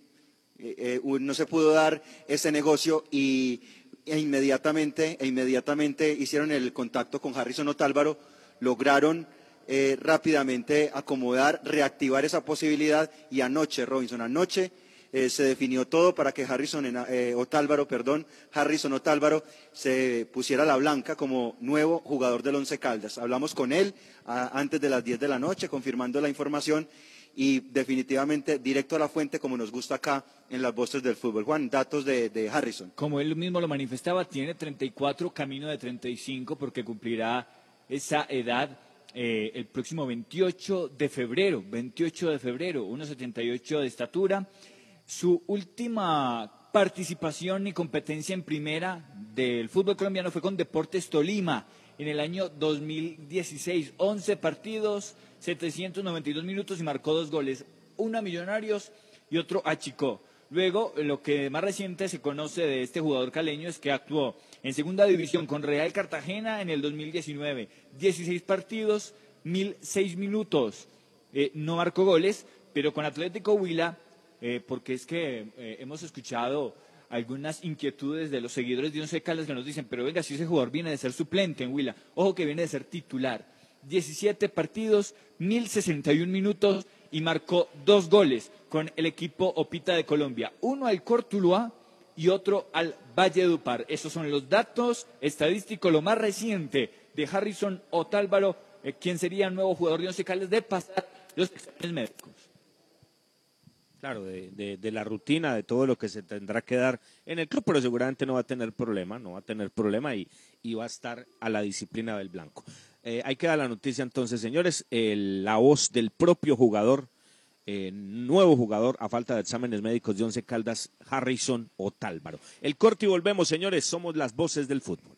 eh, eh, no se pudo dar ese negocio y e inmediatamente, e inmediatamente hicieron el contacto con Harrison Otálvaro, lograron eh, rápidamente acomodar, reactivar esa posibilidad y anoche, Robinson, anoche eh, se definió todo para que Harrison eh, Otálvaro, perdón, Harrison Otálvaro se pusiera la blanca como nuevo jugador del Once Caldas. Hablamos con él antes de las 10 de la noche, confirmando la información y definitivamente directo a la fuente como nos gusta acá en las voces del fútbol. Juan, datos de, de Harrison. Como él mismo lo manifestaba, tiene 34, camino de 35, porque cumplirá esa edad eh, el próximo 28 de febrero, 28 de febrero, 1,78 de estatura. Su última participación y competencia en primera del fútbol colombiano fue con Deportes Tolima en el año 2016. 11 partidos, 792 minutos y marcó dos goles. Uno a Millonarios y otro a Chico. Luego, lo que más reciente se conoce de este jugador caleño es que actuó en segunda división con Real Cartagena en el 2019. 16 partidos, 1006 minutos. Eh, no marcó goles, pero con Atlético Huila, eh, porque es que eh, hemos escuchado algunas inquietudes de los seguidores de Once Caldas que nos dicen, pero venga, si ese jugador viene de ser suplente en Huila, ojo que viene de ser titular. 17 partidos, 1061 minutos y marcó dos goles con el equipo Opita de Colombia. Uno al Cortuluá y otro al Valle Dupar. Esos son los datos estadísticos, lo más reciente de Harrison Otálvaro, eh, quien sería el nuevo jugador de Once Caldas de pasar los exámenes médicos. Claro, de, de- de la rutina, de todo lo que se tendrá que dar en el club, pero seguramente no va a tener problema, no va a tener problema y, y va a estar a la disciplina del blanco. Eh, hay que dar la noticia entonces, señores, el- la voz del propio jugador, eh, nuevo jugador a falta de exámenes médicos de Once Caldas, Harrison Otálvaro. El corte y volvemos, señores, somos las voces del fútbol.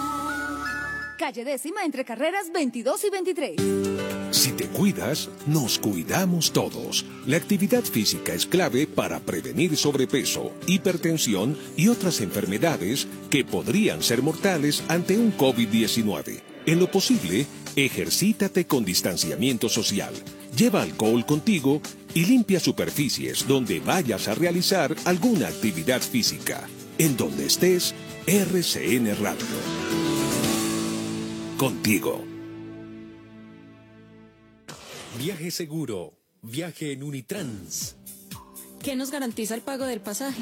Calle décima entre carreras 22 y 23. Si te cuidas, nos cuidamos todos. La actividad física es clave para prevenir sobrepeso, hipertensión y otras enfermedades que podrían ser mortales ante un COVID-19. En lo posible, ejercítate con distanciamiento social. Lleva alcohol contigo y limpia superficies donde vayas a realizar alguna actividad física. En donde estés, RCN Radio. Contigo. Viaje seguro. Viaje en Unitrans. ¿Qué nos garantiza el pago del pasaje?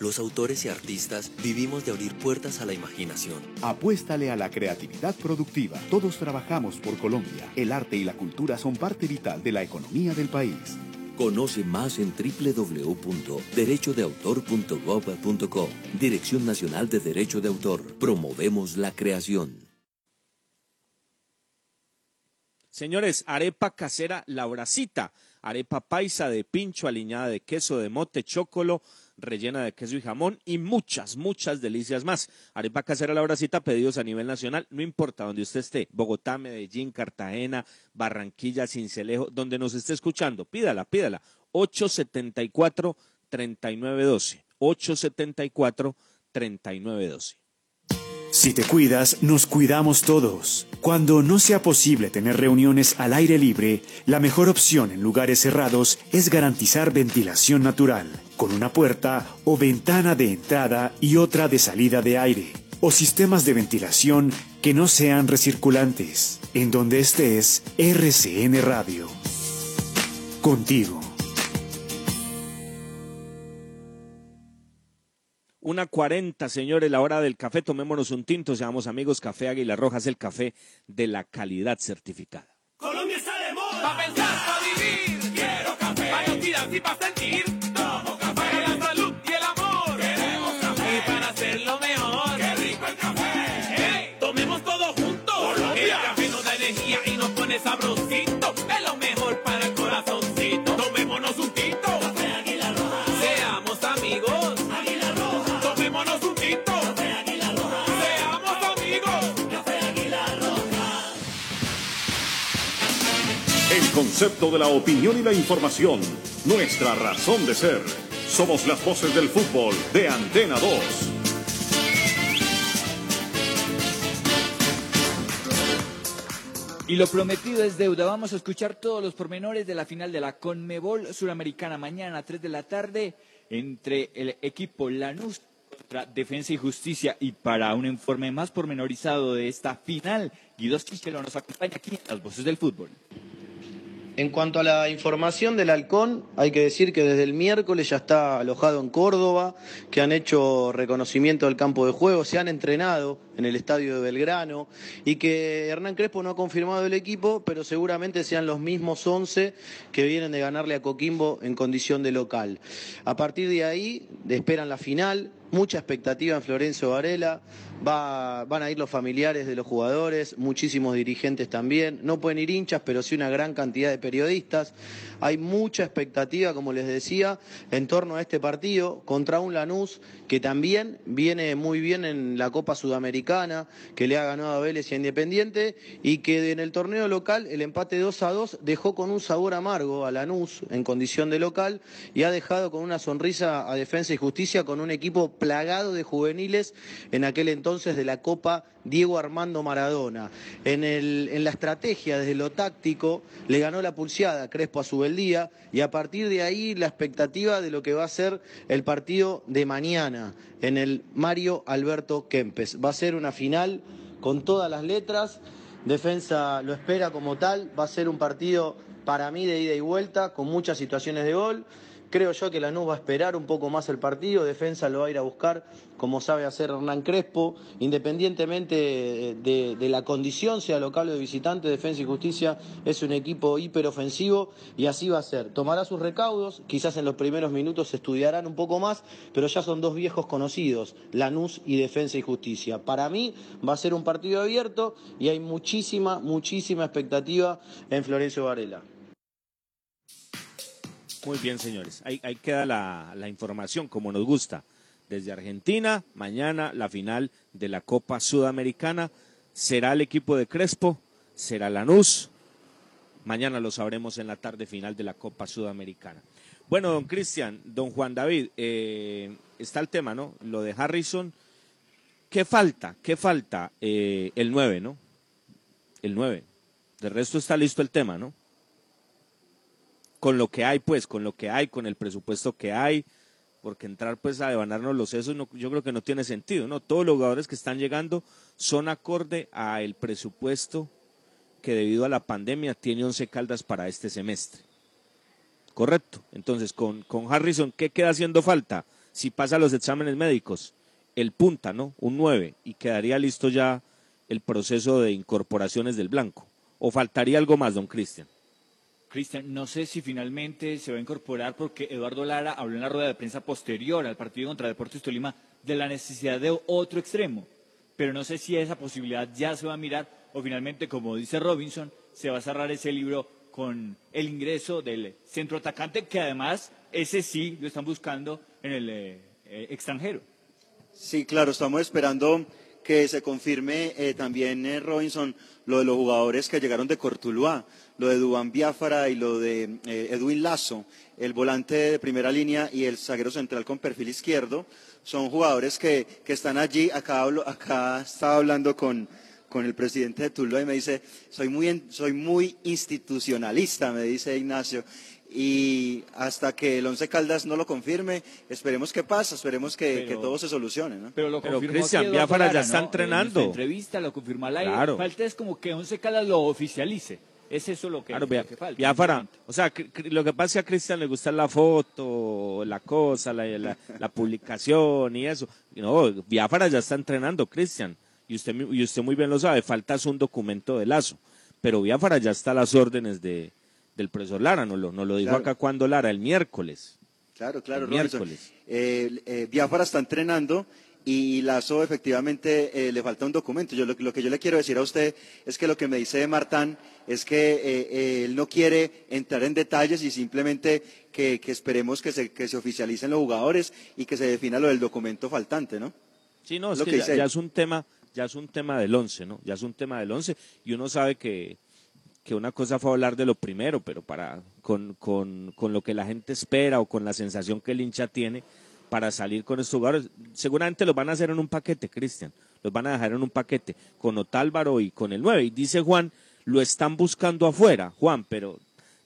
Los autores y artistas vivimos de abrir puertas a la imaginación. Apuéstale a la creatividad productiva. Todos trabajamos por Colombia. El arte y la cultura son parte vital de la economía del país. Conoce más en www.derechodeautor.gov.co. Dirección Nacional de Derecho de Autor. Promovemos la creación. Señores, arepa casera La Bracita, arepa paisa de pincho, aliñada de queso de mote, chocolo, rellena de queso y jamón y muchas, muchas delicias más. Arepa casera La Bracita, pedidos a nivel nacional, no importa donde usted esté, Bogotá, Medellín, Cartagena, Barranquilla, Cincelejo, donde nos esté escuchando, pídala, pídala. 874-3912. 874-3912. Si te cuidas, nos cuidamos todos. Cuando no sea posible tener reuniones al aire libre, la mejor opción en lugares cerrados es garantizar ventilación natural, con una puerta o ventana de entrada y otra de salida de aire, o sistemas de ventilación que no sean recirculantes. En donde estés, RCN Radio. Contigo. Una cuarenta, señores, la hora del café. Tomémonos un tinto, seamos amigos. Café Águila Roja es el café de la calidad certificada. Colombia está de moda. Pa' pensar, pa' vivir. Quiero café. Pa' identidad y pa' sentir. Concepto de la opinión y la información. Nuestra razón de ser. Somos las voces del fútbol de Antena 2. Y lo prometido es deuda. Vamos a escuchar todos los pormenores de la final de la Conmebol Suramericana mañana a 3 de la tarde entre el equipo Lanús contra Defensa y Justicia. Y para un informe más pormenorizado de esta final, Guido Chichelo nos acompaña aquí en Las Voces del Fútbol. En cuanto a la información del halcón, hay que decir que desde el miércoles ya está alojado en Córdoba, que han hecho reconocimiento del campo de juego, se han entrenado en el estadio de Belgrano y que Hernán Crespo no ha confirmado el equipo, pero seguramente sean los mismos 11 que vienen de ganarle a Coquimbo en condición de local. A partir de ahí esperan la final, mucha expectativa en Florencio Varela, va- van a ir los familiares de los jugadores, muchísimos dirigentes también, no pueden ir hinchas, pero sí una gran cantidad de periodistas. Hay mucha expectativa, como les decía, en torno a este partido contra un Lanús que también viene muy bien en la Copa Sudamericana, que le ha ganado a Vélez y a Independiente, y que en el torneo local el empate 2 a 2 dejó con un sabor amargo a Lanús en condición de local y ha dejado con una sonrisa a Defensa y Justicia con un equipo plagado de juveniles en aquel entonces de la Copa Diego Armando Maradona. En, el- en la estrategia, desde lo táctico, le ganó la pulseada Crespo a Subeldía y a partir de ahí la expectativa de lo que va a ser el partido de mañana en el Mario Alberto Kempes. Va a ser una final con todas las letras. Defensa lo espera como tal. Va a ser un partido para mí de ida y vuelta con muchas situaciones de gol. Creo yo que Lanús va a esperar un poco más el partido, defensa lo va a ir a buscar como sabe hacer Hernán Crespo, independientemente de, la condición, sea local o de visitante, Defensa y Justicia es un equipo hiperofensivo y así va a ser. Tomará sus recaudos, quizás en los primeros minutos se estudiarán un poco más, pero ya son dos viejos conocidos, Lanús y Defensa y Justicia. Para mí va a ser un partido abierto y hay muchísima, muchísima expectativa en Florencio Varela. Muy bien, señores. Ahí, ahí queda la, información, como nos gusta. Desde Argentina, mañana la final de la Copa Sudamericana. Será el equipo de Crespo, será Lanús. Mañana lo sabremos en la tarde final de la Copa Sudamericana. Bueno, don Cristian, don Juan David, eh, está el tema, ¿no? Lo de Harrison. ¿Qué falta? ¿Qué falta? Eh, el 9, ¿no? El 9. De resto está listo el tema, ¿no? Con lo que hay, pues, con lo que hay, con el presupuesto que hay, porque entrar pues a devanarnos los sesos no, yo creo que no tiene sentido, ¿no? Todos los jugadores que están llegando son acorde a el presupuesto que debido a la pandemia tiene Once Caldas para este semestre. Correcto. Entonces, con, con Harrison, ¿qué queda haciendo falta? Si pasa los exámenes médicos, el punta, ¿no? Un 9 y quedaría listo ya el proceso de incorporaciones del blanco. ¿O faltaría algo más, don Cristian? Cristian, no sé si finalmente se va a incorporar porque Eduardo Lara habló en la rueda de prensa posterior al partido contra Deportes Tolima de la necesidad de otro extremo. Pero no sé si esa posibilidad ya se va a mirar o finalmente, como dice Robinson, se va a cerrar ese libro con el ingreso del centro atacante, que además ese sí lo están buscando en el eh, extranjero. Sí, claro, estamos esperando que se confirme eh, también, eh, Robinson, lo de los jugadores que llegaron de Cortuluá, lo de Dubán Biafara y lo de eh, Edwin Lazo, el volante de primera línea y el zaguero central con perfil izquierdo. Son jugadores que, que están allí. Acá, hablo- acá estaba hablando con, con el presidente de Tuluá y me dice, soy muy, soy muy institucionalista, me dice Ignacio. Y hasta que el Once Caldas no lo confirme, esperemos que pasa, esperemos que, que todo se solucione. ¿no? Pero lo Pero, confirmó Cristian, Biafara ya está ¿no? entrenando. En entrevista lo confirmó al aire. Claro. Falta es como que Once Caldas lo oficialice. Es eso lo que, Claro, lo que falta. Biafara, o sea, lo que pasa es que a Cristian le gusta la foto, la cosa, la, la- la publicación y eso. No, Biafara ya está entrenando, Cristian, y usted, y usted muy bien lo sabe, falta es un documento de lazo, pero Biafara ya está a las órdenes de, del profesor Lara, nos lo, nos lo dijo Claro. acá cuando Lara, el miércoles. Claro, claro, El Robinson. miércoles. Eh, eh, Biafara está entrenando y Lazo efectivamente eh, le falta un documento. Yo, lo, lo que yo le quiero decir a usted es que lo que me dice Martán es que eh, eh, él no quiere entrar en detalles y simplemente que, que esperemos que se, que se oficialicen los jugadores y que se defina lo del documento faltante, ¿no? Sí, no, es Lo que, que ya, es un tema, ya es un tema del once, ¿no? Ya es un tema del once y uno sabe que, que una cosa fue hablar de lo primero, pero para con, con, con lo que la gente espera o con la sensación que el hincha tiene para salir con estos jugadores, seguramente los van a hacer en un paquete, Cristian, los van a dejar en un paquete con Otálvaro y con el 9. Y dice Juan, lo están buscando afuera, Juan, pero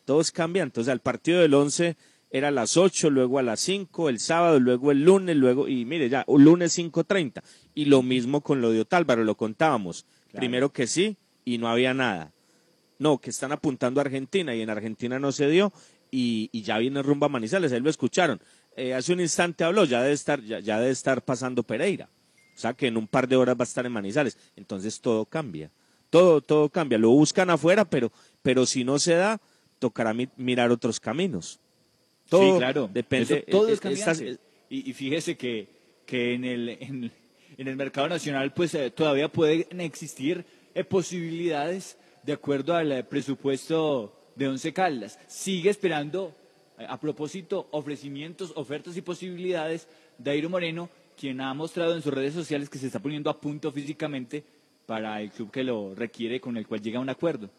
todo es cambiante. O sea, el partido del 11 era a las 8, luego a las 5, el sábado, luego el lunes, luego, y mire, ya, un lunes 5.30. Y lo mismo con lo de Otálvaro, lo contábamos. Primero que sí, y no había nada. No, que están apuntando a Argentina, y en Argentina no se dio, y, y ya viene rumbo a Manizales, ahí lo escucharon. Eh, hace un instante habló, ya debe estar, ya, ya debe estar pasando Pereira. O sea que en un par de horas va a estar en Manizales. Entonces todo cambia. Todo, todo cambia. Lo buscan afuera, pero, pero si no se da, tocará mi- mirar otros caminos. Todo sí, claro. depende. Eso todo eh, es eh, estas- y, y fíjese que, que en, el, en, en el mercado nacional pues eh, todavía pueden existir eh, posibilidades de acuerdo al eh, presupuesto de Once Caldas. Sigue esperando, eh, a propósito, ofrecimientos, ofertas y posibilidades. Dairo Moreno, quien ha mostrado en sus redes sociales que se está poniendo a punto físicamente para el club que lo requiere, con el cual llega a un acuerdo.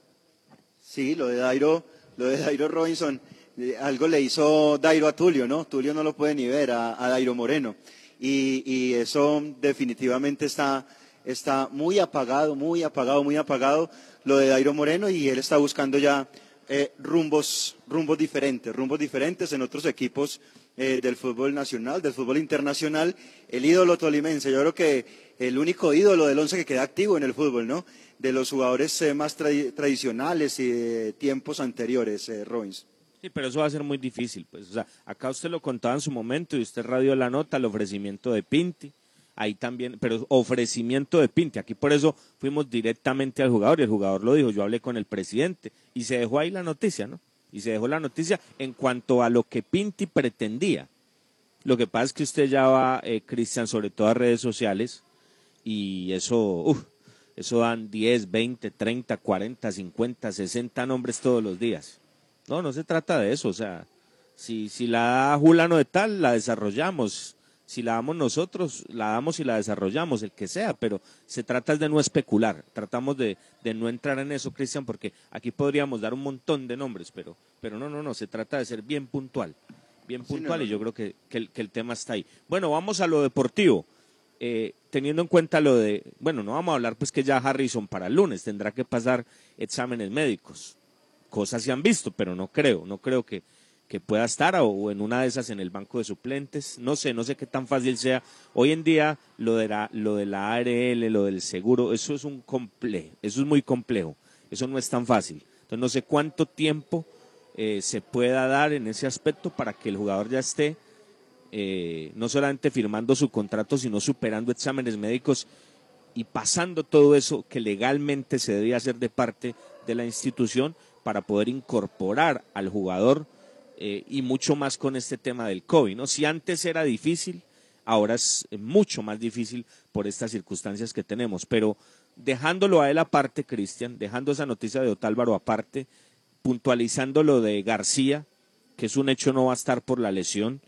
Sí, lo de Dairo, lo de Dairo Robinson, eh, algo le hizo Dairo a Tulio, ¿no? Tulio no lo puede ni ver a, a Dairo Moreno. Y, y eso definitivamente está, está muy apagado, muy apagado, muy apagado lo de Dairo Moreno y él está buscando ya eh, rumbos, rumbos diferentes, rumbos diferentes en otros equipos eh, del fútbol nacional, del fútbol internacional. El ídolo tolimense, yo creo que el único ídolo del once que queda activo en el fútbol, ¿no? De los jugadores eh, más tradi- tradicionales y de tiempos anteriores, eh, Robbins. Sí, pero eso va a ser muy difícil. Pues, o sea, acá usted lo contaba en su momento y usted radió la nota, el ofrecimiento de Pinti. Ahí también, pero ofrecimiento de Pinti. Aquí por eso fuimos directamente al jugador y el jugador lo dijo. Yo hablé con el presidente y se dejó ahí la noticia, ¿no? Y se dejó la noticia en cuanto a lo que Pinti pretendía. Lo que pasa es que usted ya va, eh, Cristian, sobre todo a redes sociales y eso, uf, eso dan 10, 20, 30, 40, 50, 60 nombres todos los días. No, no se trata de eso. O sea, si, si la da Julano de tal, la desarrollamos. Si la damos nosotros, la damos y la desarrollamos, el que sea, pero se trata de no especular. Tratamos de, de no entrar en eso, Cristian, porque aquí podríamos dar un montón de nombres, pero, pero no, no, no, se trata de ser bien puntual. Bien puntual no, y yo creo que, que el, que el tema está ahí. Bueno, vamos a lo deportivo. Eh, teniendo en cuenta lo de, bueno, no vamos a hablar pues que ya Harrison para el lunes tendrá que pasar exámenes médicos. Cosas se han visto, pero no creo, no creo que, que pueda estar o, en una de esas en el banco de suplentes. No sé, no sé qué tan fácil sea. Hoy en día lo de la, lo de la ARL, lo del seguro, eso es un complejo, eso es muy complejo. Eso no es tan fácil. Entonces no sé cuánto tiempo eh, se pueda dar en ese aspecto para que el jugador ya esté eh, no solamente firmando su contrato, sino superando exámenes médicos y pasando todo eso que legalmente se debía hacer de parte de la institución para poder incorporar al jugador eh, y mucho más con este tema del COVID. ¿no? Si antes era difícil, ahora es mucho más difícil por estas circunstancias que tenemos. Pero dejándolo a él aparte, Cristian, dejando esa noticia de Otálvaro aparte, puntualizando lo de García, que es un hecho no va a estar por la lesión.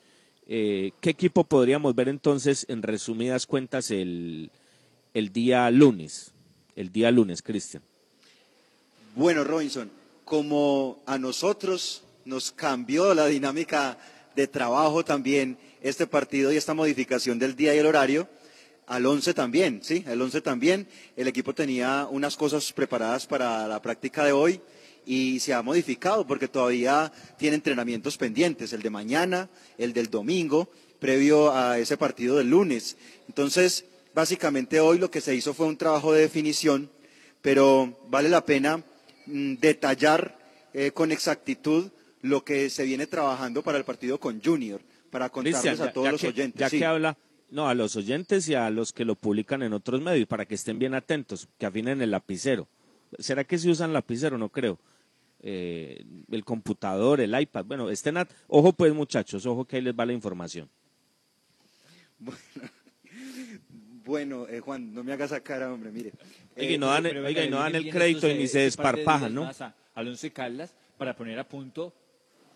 Eh, ¿Qué equipo podríamos ver entonces, en resumidas cuentas, el, el día lunes? El día lunes, Cristian. Bueno, Robinson, como a nosotros nos cambió la dinámica de trabajo también este partido y esta modificación del día y el horario, al 11 también, ¿sí? El 11 también. El equipo tenía unas cosas preparadas para la práctica de hoy y se ha modificado porque todavía tiene entrenamientos pendientes, el de mañana, el del domingo, previo a ese partido del lunes. Entonces, básicamente hoy lo que se hizo fue un trabajo de definición, pero vale la pena mm, detallar eh, con exactitud lo que se viene trabajando para el partido con Junior, para contarles Cristian, a todos ya los que- oyentes. Ya sí. que habla, no, a los oyentes y a los que lo publican en otros medios, para que estén bien atentos, que afinen el lapicero. ¿Será que se usan lapicero? No creo. Eh, el computador, el iPad, bueno, estén at- ojo pues muchachos, ojo que ahí les va la información. Bueno, eh, Juan, no me hagas esa cara, hombre, mire. Oiga, y Eh, no dan, Pero oiga, y no dan el crédito y ni se par de desparpajan, ¿no? más a- Al Once Caldas para poner a punto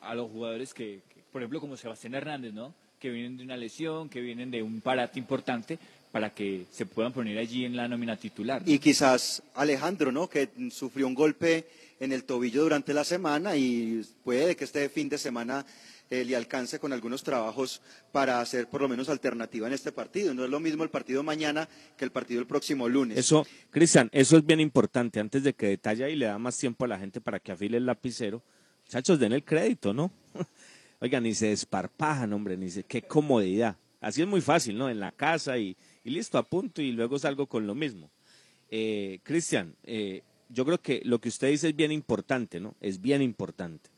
a los jugadores que, que, por ejemplo, como Sebastián Hernández, ¿no? que vienen de una lesión, que vienen de un parate importante, para que se puedan poner allí en la nómina titular. Y quizás Alejandro, ¿no? Que sufrió un golpe en el tobillo durante la semana y puede que este fin de semana eh, le alcance con algunos trabajos para hacer por lo menos alternativa en este partido. No es lo mismo el partido mañana que el partido el próximo lunes. Eso, Cristian, eso es bien importante. Antes de que detalle y le da más tiempo a la gente para que afile el lapicero, muchachos, den el crédito, ¿no? Oigan, ni se desparpajan, hombre, ni se... Qué comodidad. Así es muy fácil, ¿no? En la casa y, listo, a punto y luego salgo con lo mismo. Eh, Cristian, eh, yo creo que lo que usted dice es bien importante, ¿no? Es bien importante.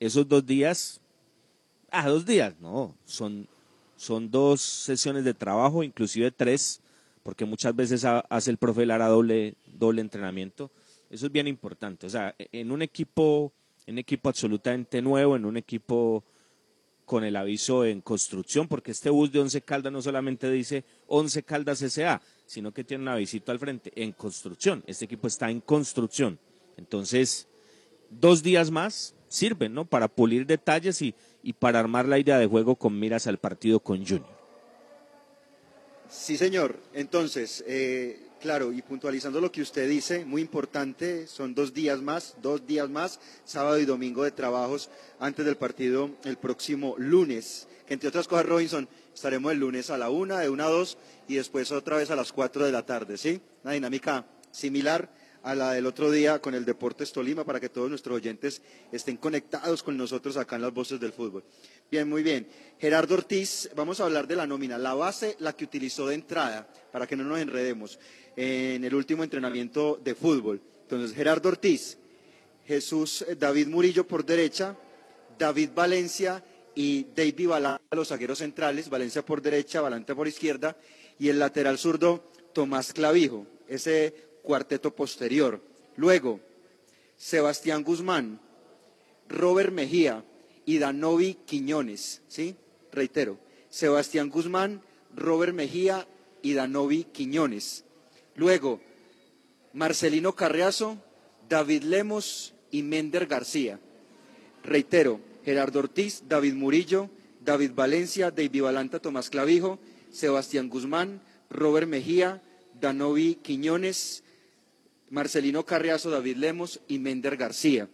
Esos dos días, ah, dos días, no, son, son dos sesiones de trabajo, inclusive tres, porque muchas veces ha- hace el profe Lara doble, doble entrenamiento. Eso es bien importante. O sea, en un equipo, un equipo absolutamente nuevo, en un equipo con el aviso en construcción, porque este bus de Once Caldas no solamente dice Once Caldas S.A., sino que tiene un avisito al frente, en construcción. Este equipo está en construcción. Entonces, dos días más sirven, ¿no? Para pulir detalles y, y para armar la idea de juego con miras al partido con Junior. Sí, señor. Entonces, eh, claro, y puntualizando lo que usted dice, muy importante, son dos días más, dos días más, sábado y domingo de trabajos antes del partido el próximo lunes. Que entre otras cosas, Robinson, estaremos el lunes a la una, de una a dos, y después otra vez a las cuatro de la tarde, ¿sí? Una dinámica similar a la del otro día con el Deportes Tolima para que todos nuestros oyentes estén conectados con nosotros acá en las voces del fútbol. Bien, muy bien. Gerardo Ortiz, vamos a hablar de la nómina. La base, la que utilizó de entrada, para que no nos enredemos, en el último entrenamiento de fútbol. Entonces, Gerardo Ortiz, Jesús eh, David Murillo por derecha, David Valencia y David Balanta, los zagueros centrales, Valencia por derecha, Balanta por izquierda, y el lateral zurdo, Tomás Clavijo, ese cuarteto posterior. Luego, Sebastián Guzmán, Robert Mejía y Danovi Quiñones, ¿sí? Reitero, Sebastián Guzmán, Robert Mejía y Danovi Quiñones. Luego, Marcelino Carriazo, David Lemos y Mender García. Reitero, Gerardo Ortiz, David Murillo, David Valencia, David Balanta, Tomás Clavijo, Sebastián Guzmán, Robert Mejía, Danovi Quiñones, Marcelino Carriazo, David Lemos y Mender García.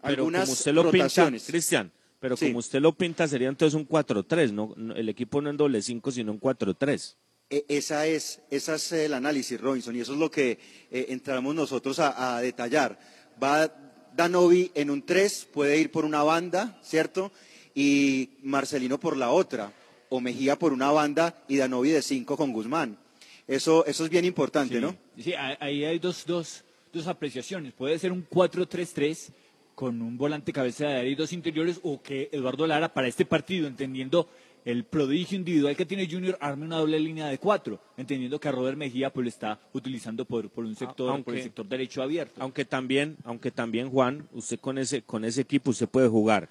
Pero Algunas como usted lo pinta, rotaciones. Cristian, pero Sí. como usted lo pinta sería entonces un 4-3, ¿no? No, El equipo no en doble 5, sino un 4-3. E- Esa es, esa es el análisis, Robinson, y eso es lo que eh, entramos nosotros a, a detallar. Va Danovi en un 3, puede ir por una banda, ¿cierto? Y Marcelino por la otra, o Mejía por una banda y Danovi de 5 con Guzmán. Eso, eso es bien importante, ¿no? Sí, ahí hay dos, dos, dos apreciaciones. Puede ser un 4-3-3 con un volante cabeza de área y dos interiores, o que Eduardo Lara para este partido, entendiendo el prodigio individual que tiene Junior, arme una doble línea de cuatro, entendiendo que a Robert Mejía pues lo está utilizando por, por un sector, por el sector derecho abierto. Aunque también, aunque también Juan, usted con ese, con ese equipo usted puede jugar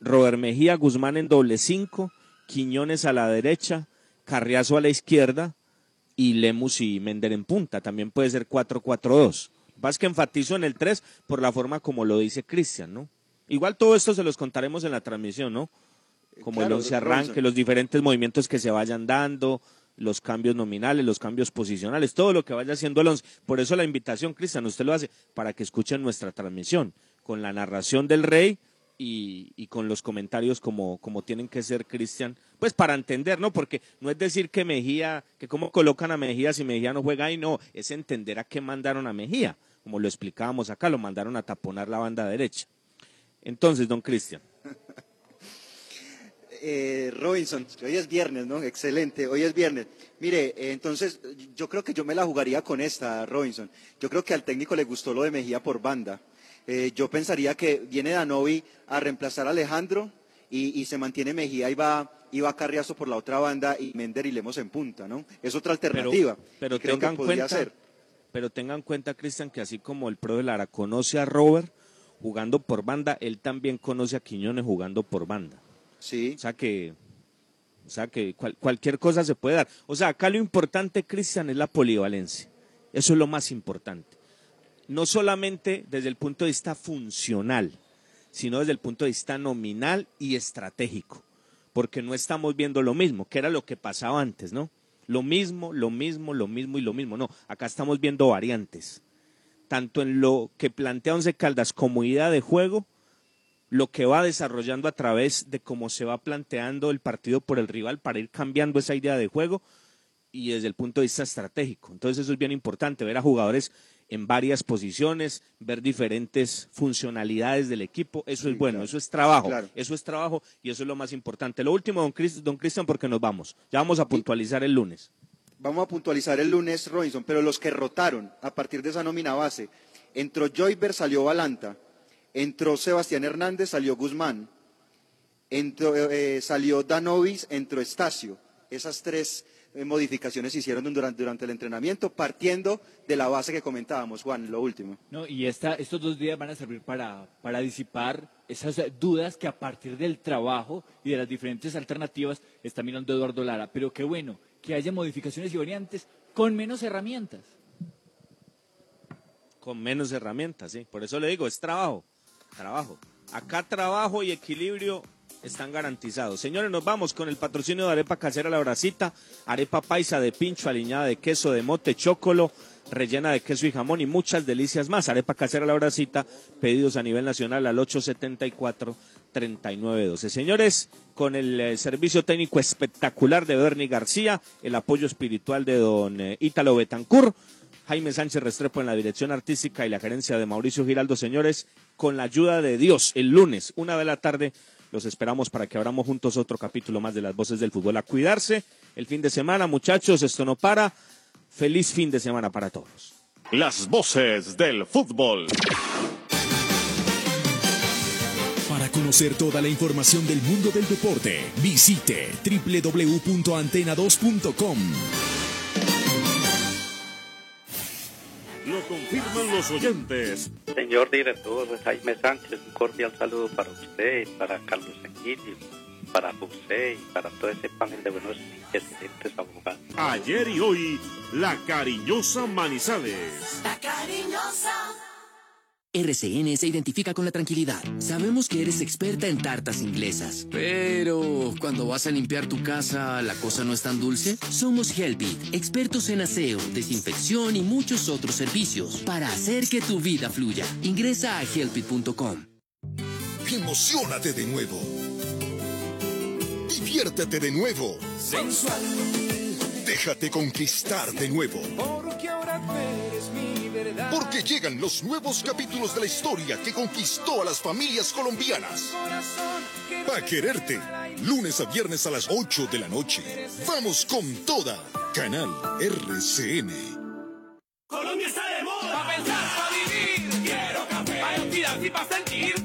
Robert Mejía, Guzmán en doble 5, Quiñones a la derecha, Carriazo a la izquierda y Lemus y Mender en punta. También puede ser 4-4-2. Vas que enfatizo en el 3 por la forma como lo dice Cristian, ¿no? Igual todo esto se los contaremos en la transmisión, ¿no? Como Claro, el once arranque, los diferentes movimientos que se vayan dando, los cambios nominales, los cambios posicionales, todo lo que vaya haciendo el once. Por eso la invitación, Cristian, usted lo hace para que escuchen nuestra transmisión, con la narración del rey y, y con los comentarios como, como tienen que ser, Cristian, pues para entender, ¿no? Porque no es decir que Mejía, que cómo colocan a Mejía si Mejía no juega ahí, no, es entender a qué mandaron a Mejía, como lo explicábamos acá, lo mandaron a taponar la banda derecha. Entonces, don Cristian. Eh, Robinson, hoy es viernes, ¿no? Excelente, hoy es viernes. Mire, eh, entonces yo creo que yo me la jugaría con esta, Robinson. Yo creo que al técnico le gustó lo de Mejía por banda. Eh, yo pensaría que viene Danovi a reemplazar a Alejandro y, y se mantiene Mejía y va, y va Carriazo por la otra banda y Mender y Lemos en punta, ¿no? Es otra alternativa. Pero creo que tengan podría cuenta, ser. pero tengan en cuenta, Cristian, que así como el profe Lara conoce a Robert jugando por banda, él también conoce a Quiñones jugando por banda. Sí. O sea que, o sea que cual- cualquier cosa se puede dar. O sea, acá lo importante, Cristian, es la polivalencia. Eso es lo más importante. No solamente desde el punto de vista funcional, sino desde el punto de vista nominal y estratégico. porque no estamos viendo lo mismo, que era lo que pasaba antes, ¿no? Lo mismo, lo mismo, lo mismo y lo mismo. No, acá estamos viendo variantes, tanto en lo que plantea Once Caldas como idea de juego, lo que va desarrollando a través de cómo se va planteando el partido por el rival para ir cambiando esa idea de juego y desde el punto de vista estratégico. Entonces eso es bien importante, ver a jugadores en varias posiciones, ver diferentes funcionalidades del equipo, eso es bueno, eso es trabajo, eso es trabajo y eso es lo más importante. Lo último, don, Chris- don Cristian, porque nos vamos, ya vamos a puntualizar el lunes. Vamos a puntualizar el lunes, Robinson, pero los que rotaron a partir de esa nómina base, entró Joyber, salió Balanta, entró Sebastián Hernández, salió Guzmán, entró, eh, salió Danovis, entró Estacio. Esas tres eh, modificaciones se hicieron durante, durante el entrenamiento, partiendo de la base que comentábamos, Juan, lo último. No, y esta, estos dos días van a servir para, para disipar esas eh, dudas que a partir del trabajo y de las diferentes alternativas está mirando Eduardo Lara. Pero qué bueno que haya modificaciones y variantes con menos herramientas. con menos herramientas, sí. Por eso le digo, es trabajo, trabajo. Acá trabajo y equilibrio están garantizados. Señores, nos vamos con el patrocinio de Arepa Casera La Bracita, arepa paisa de pincho, aliñada de queso de mote, chocolo, rellena de queso y jamón y muchas delicias más. Arepa Casera La Bracita, pedidos a nivel nacional al 874-3912. Señores, con el eh, servicio técnico espectacular de Bernie García, el apoyo espiritual de don eh, Ítalo Betancur, Jaime Sánchez Restrepo en la dirección artística y la gerencia de Mauricio Giraldo, señores, con la ayuda de Dios, el lunes, una de la tarde, los esperamos para que abramos juntos otro capítulo más de las voces del fútbol. A cuidarse el fin de semana, muchachos, esto no para. Feliz fin de semana para todos. Las voces del fútbol. Para conocer toda la información del mundo del deporte, visite www.antena2.com. Lo confirman los oyentes. Señor director Jaime Sánchez, un cordial saludo para usted, para Carlos Emilio, para José y para todo ese panel de buenos y excelentes abogados. Ayer y hoy, la cariñosa Manizales. La cariñosa. RCN se identifica con la tranquilidad. Sabemos que eres experta en tartas inglesas. Pero cuando vas a limpiar tu casa, ¿la cosa no es tan dulce? Somos Helpit, expertos en aseo, desinfección y muchos otros servicios para hacer que tu vida fluya. Ingresa a helpit.com. Emocionate de nuevo. Diviértete de nuevo. Sensual. Déjate conquistar de nuevo. Porque ahora eres mi. Porque llegan los nuevos capítulos de la historia que conquistó a las familias colombianas. Pa' quererte. Lunes a viernes a las 8 de la noche. Vamos con toda. Canal RCN. Colombia está de moda. Pa' pensar, pa' vivir. Quiero café. Pa' inspirarse y pa' sentir.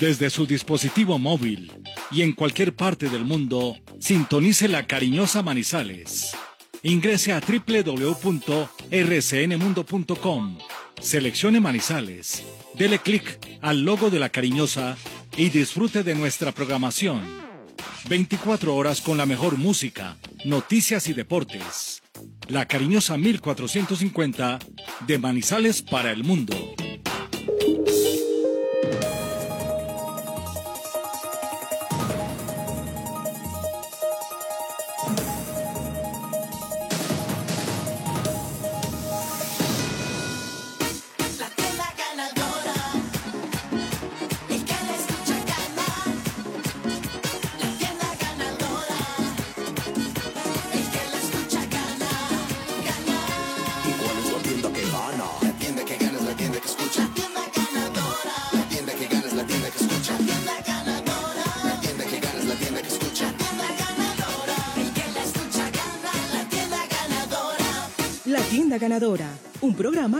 Desde su dispositivo móvil y en cualquier parte del mundo, sintonice la cariñosa Manizales. Ingrese a www.rcnmundo.com, seleccione Manizales, dele clic al logo de la cariñosa y disfrute de nuestra programación. 24 horas con la mejor música, noticias y deportes. La cariñosa 1450 de Manizales para el mundo.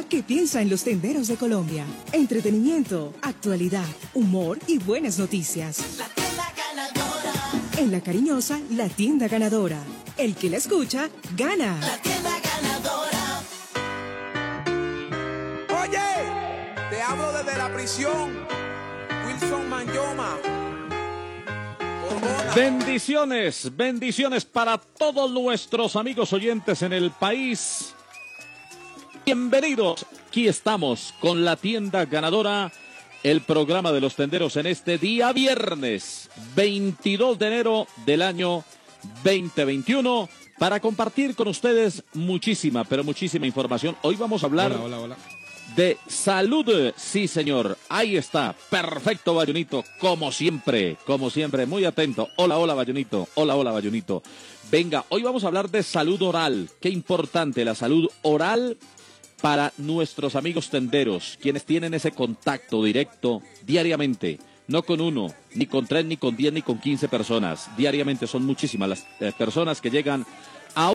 que piensa en los tenderos de Colombia. Entretenimiento, actualidad, humor y buenas noticias. La tienda ganadora. En La Cariñosa, la tienda ganadora. El que la escucha, gana. La tienda ganadora. Oye, te hablo desde la prisión. Wilson Manyoma. Bendiciones, bendiciones para todos nuestros amigos oyentes en el país Bienvenidos. Aquí estamos con la tienda ganadora, el programa de los tenderos en este día viernes 22 de enero del año 2021 para compartir con ustedes muchísima, pero muchísima información. Hoy vamos a hablar Hola, hola, hola. de salud. Sí, señor. Ahí está. Perfecto, Bayonito. Como siempre, como siempre. Muy atento. Hola, hola, Bayonito. Hola, hola, Bayonito. Venga, hoy vamos a hablar de salud oral. Qué importante la salud oral para nuestros amigos tenderos, quienes tienen ese contacto directo diariamente. No con uno, ni con tres, ni con diez, ni con quince personas. Diariamente son muchísimas las eh, personas que llegan